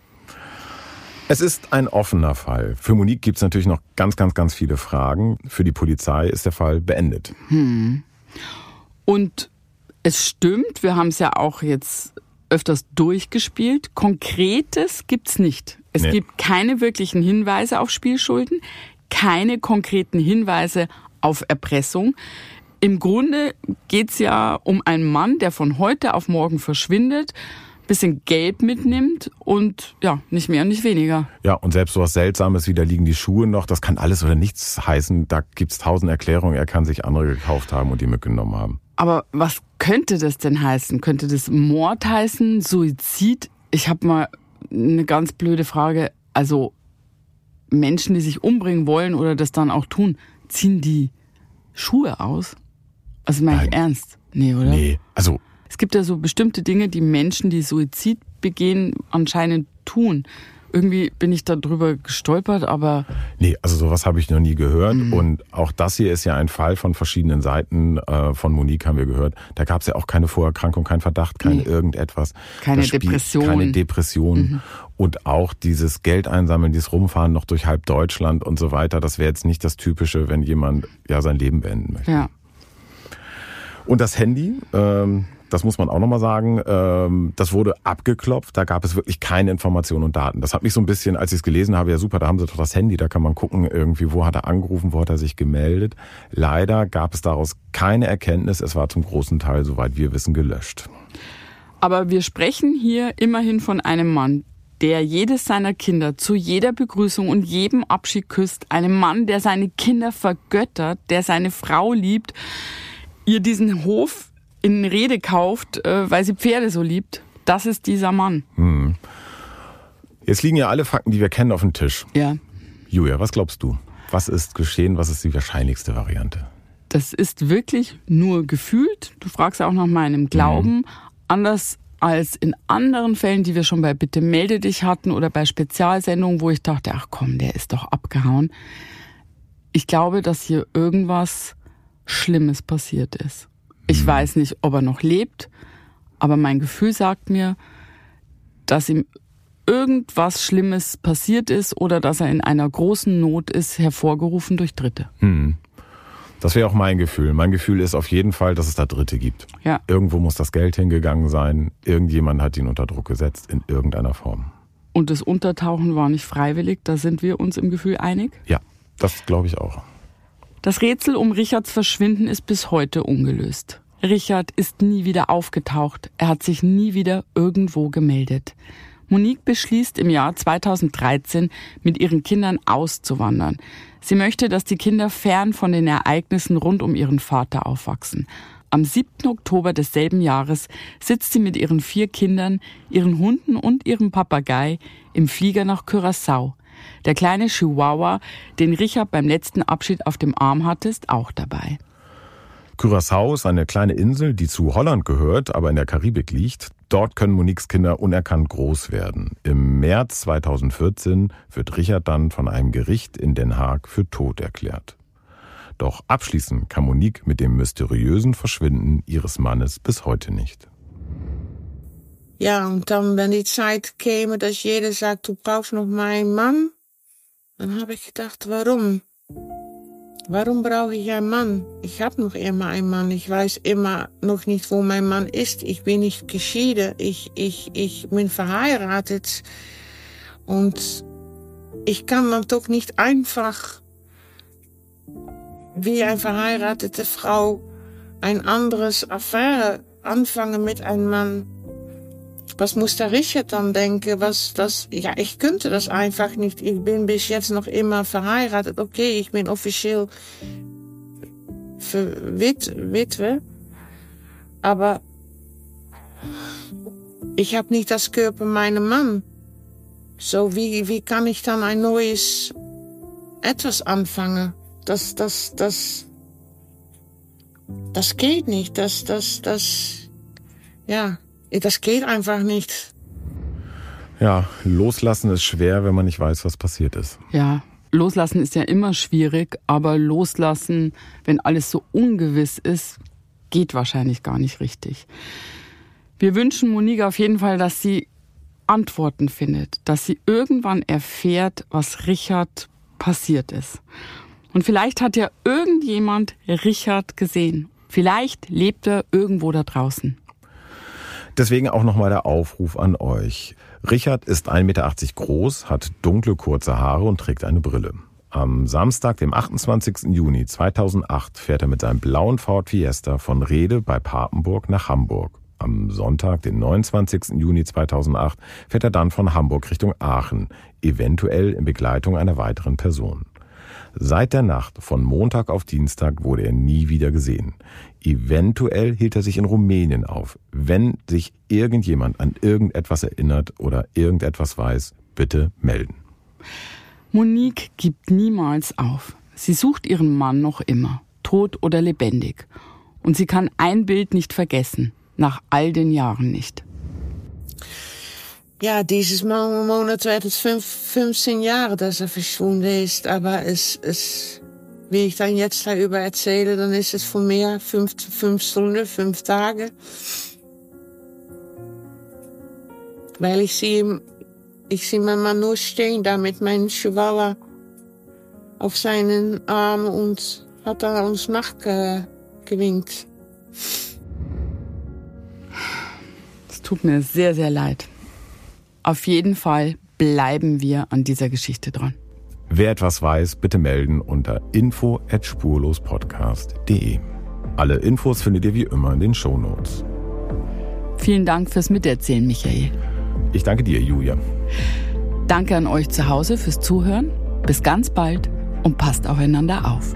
Es ist ein offener Fall. Für Monique gibt es natürlich noch ganz, ganz, ganz viele Fragen. Für die Polizei ist der Fall beendet. Hm. Und es stimmt, wir haben es ja auch jetzt öfters durchgespielt. Konkretes gibt's nicht. Es nee. gibt keine wirklichen Hinweise auf Spielschulden, keine konkreten Hinweise auf Erpressung. Im Grunde geht's ja um einen Mann, der von heute auf morgen verschwindet, bisschen Geld mitnimmt und ja, nicht mehr und nicht weniger. Ja, und selbst so was Seltsames wie da liegen die Schuhe noch, das kann alles oder nichts heißen. Da gibt's tausend Erklärungen. Er kann sich andere gekauft haben und die mitgenommen haben. Aber was könnte das denn heißen? Könnte das Mord heißen? Suizid? Ich habe mal eine ganz blöde Frage. Also Menschen, die sich umbringen wollen oder das dann auch tun, ziehen die Schuhe aus? Also meine ich ernst? Nee, oder? Nee, also. Es gibt ja so bestimmte Dinge, die Menschen, die Suizid begehen, anscheinend tun. irgendwie bin ich darüber gestolpert, aber. Nee, also sowas habe ich noch nie gehört. Mhm. Und auch das hier ist ja ein Fall von verschiedenen Seiten. Äh, von Monique haben wir gehört. Da gab es ja auch keine Vorerkrankung, kein Verdacht, kein nee. irgendetwas. Keine Depression. Keine Depression. Mhm. Und auch dieses Geld einsammeln, dieses Rumfahren noch durch halb Deutschland und so weiter, das wäre jetzt nicht das Typische, wenn jemand ja sein Leben beenden möchte. Ja. Und das Handy, ähm, das muss man auch nochmal sagen, ähm, das wurde abgeklopft, da gab es wirklich keine Informationen und Daten. Das hat mich so ein bisschen, als ich es gelesen habe, ja super, da haben sie doch das Handy, da kann man gucken irgendwie, wo hat er angerufen, wo hat er sich gemeldet. Leider gab es daraus keine Erkenntnis, es war zum großen Teil, soweit wir wissen, gelöscht. Aber wir sprechen hier immerhin von einem Mann, der jedes seiner Kinder zu jeder Begrüßung und jedem Abschied küsst, einem Mann, der seine Kinder vergöttert, der seine Frau liebt, ihr diesen Hof in Rede kauft, äh, weil sie Pferde so liebt. Das ist dieser Mann. Hm. Jetzt liegen ja alle Fakten, die wir kennen, auf dem Tisch. Ja. Julia, was glaubst du? Was ist geschehen? Was ist die wahrscheinlichste Variante? Das ist wirklich nur gefühlt. Du fragst auch nach meinem Glauben. Mhm. Anders als in anderen Fällen, die wir schon bei Bitte melde dich hatten oder bei Spezialsendungen, wo ich dachte, ach komm, der ist doch abgehauen. Ich glaube, dass hier irgendwas Schlimmes passiert ist. Ich mhm. weiß nicht, ob er noch lebt, aber mein Gefühl sagt mir, dass ihm irgendwas Schlimmes passiert ist oder dass er in einer großen Not ist, hervorgerufen durch Dritte. Mhm. Das wäre auch mein Gefühl. Mein Gefühl ist auf jeden Fall, dass es da Dritte gibt. Ja. Irgendwo muss das Geld hingegangen sein. Irgendjemand hat ihn unter Druck gesetzt in irgendeiner Form. Und das Untertauchen war nicht freiwillig. Da sind wir uns im Gefühl einig? Ja, das glaube ich auch. Das Rätsel um Richards Verschwinden ist bis heute ungelöst. Richard ist nie wieder aufgetaucht. Er hat sich nie wieder irgendwo gemeldet. Monique beschließt im Jahr 2013, mit ihren Kindern auszuwandern. Sie möchte, dass die Kinder fern von den Ereignissen rund um ihren Vater aufwachsen. Am 7. Oktober desselben Jahres sitzt sie mit ihren vier Kindern, ihren Hunden und ihrem Papagei im Flieger nach Curaçao. Der kleine Chihuahua, den Richard beim letzten Abschied auf dem Arm hatte, ist auch dabei. Curaçao ist eine kleine Insel, die zu Holland gehört, aber in der Karibik liegt. Dort können Moniques Kinder unerkannt groß werden. Im März 2014 wird Richard dann von einem Gericht in Den Haag für tot erklärt. Doch abschließen kann Monique mit dem mysteriösen Verschwinden ihres Mannes bis heute nicht. Ja, und dann, wenn die Zeit käme, dass jeder sagt, du brauchst noch meinen Mann, dann habe ich gedacht, warum? Warum brauche ich einen Mann? Ich habe noch immer einen Mann. Ich weiß immer noch nicht, wo mein Mann ist. Ich bin nicht geschieden. Ich, ich, ich bin verheiratet. Und ich kann dann doch nicht einfach wie eine verheiratete Frau ein anderes Affäre anfangen mit einem Mann was muss der Richard dann denken? Was das, ja, ich könnte das einfach nicht. Ich bin bis jetzt noch immer verheiratet. Okay, ich bin offiziell Wit Witwe. Aber ich habe nicht das Körper meiner Mann. So, wie, wie kann ich dann ein neues etwas anfangen? Das, das, das, das geht nicht. Das, das, das, ja. Das geht einfach nicht. Ja, loslassen ist schwer, wenn man nicht weiß, was passiert ist. Ja, loslassen ist ja immer schwierig, aber loslassen, wenn alles so ungewiss ist, geht wahrscheinlich gar nicht richtig. Wir wünschen Monique auf jeden Fall, dass sie Antworten findet, dass sie irgendwann erfährt, was Richard passiert ist. Und vielleicht hat ja irgendjemand Richard gesehen. Vielleicht lebt er irgendwo da draußen. Deswegen auch nochmal der Aufruf an euch. Richard ist 1,80 Meter groß, hat dunkle kurze Haare und trägt eine Brille. Am Samstag, dem 28. Juni 2008, fährt er mit seinem blauen Ford Fiesta von Rede bei Papenburg nach Hamburg. Am Sonntag, den 29. Juni 2008, fährt er dann von Hamburg Richtung Aachen, eventuell in Begleitung einer weiteren Person. Seit der Nacht von Montag auf Dienstag wurde er nie wieder gesehen. Eventuell hielt er sich in Rumänien auf. Wenn sich irgendjemand an irgendetwas erinnert oder irgendetwas weiß, bitte melden. Monique gibt niemals auf. Sie sucht ihren Mann noch immer, tot oder lebendig. Und sie kann ein Bild nicht vergessen, nach all den Jahren nicht. Ja, dieses Monat wird es fünf, 15 Jahre, dass er verschwunden ist. Aber es, es, wie ich dann jetzt darüber erzähle, dann ist es von mir fünf, fünf Stunden, fünf Tage. Weil ich sehe, ich sehe meinen Mann nur stehen, da mit meinem Chihuahua auf seinen Arm und hat er uns nachgewinkt. Es tut mir sehr, sehr leid. Auf jeden Fall bleiben wir an dieser Geschichte dran. Wer etwas weiß, bitte melden unter info@spurlospodcast.de. Alle Infos findet ihr wie immer in den Shownotes. Vielen Dank fürs Miterzählen, Michael. Ich danke dir, Julia. Danke an euch zu Hause fürs Zuhören. Bis ganz bald und passt aufeinander auf.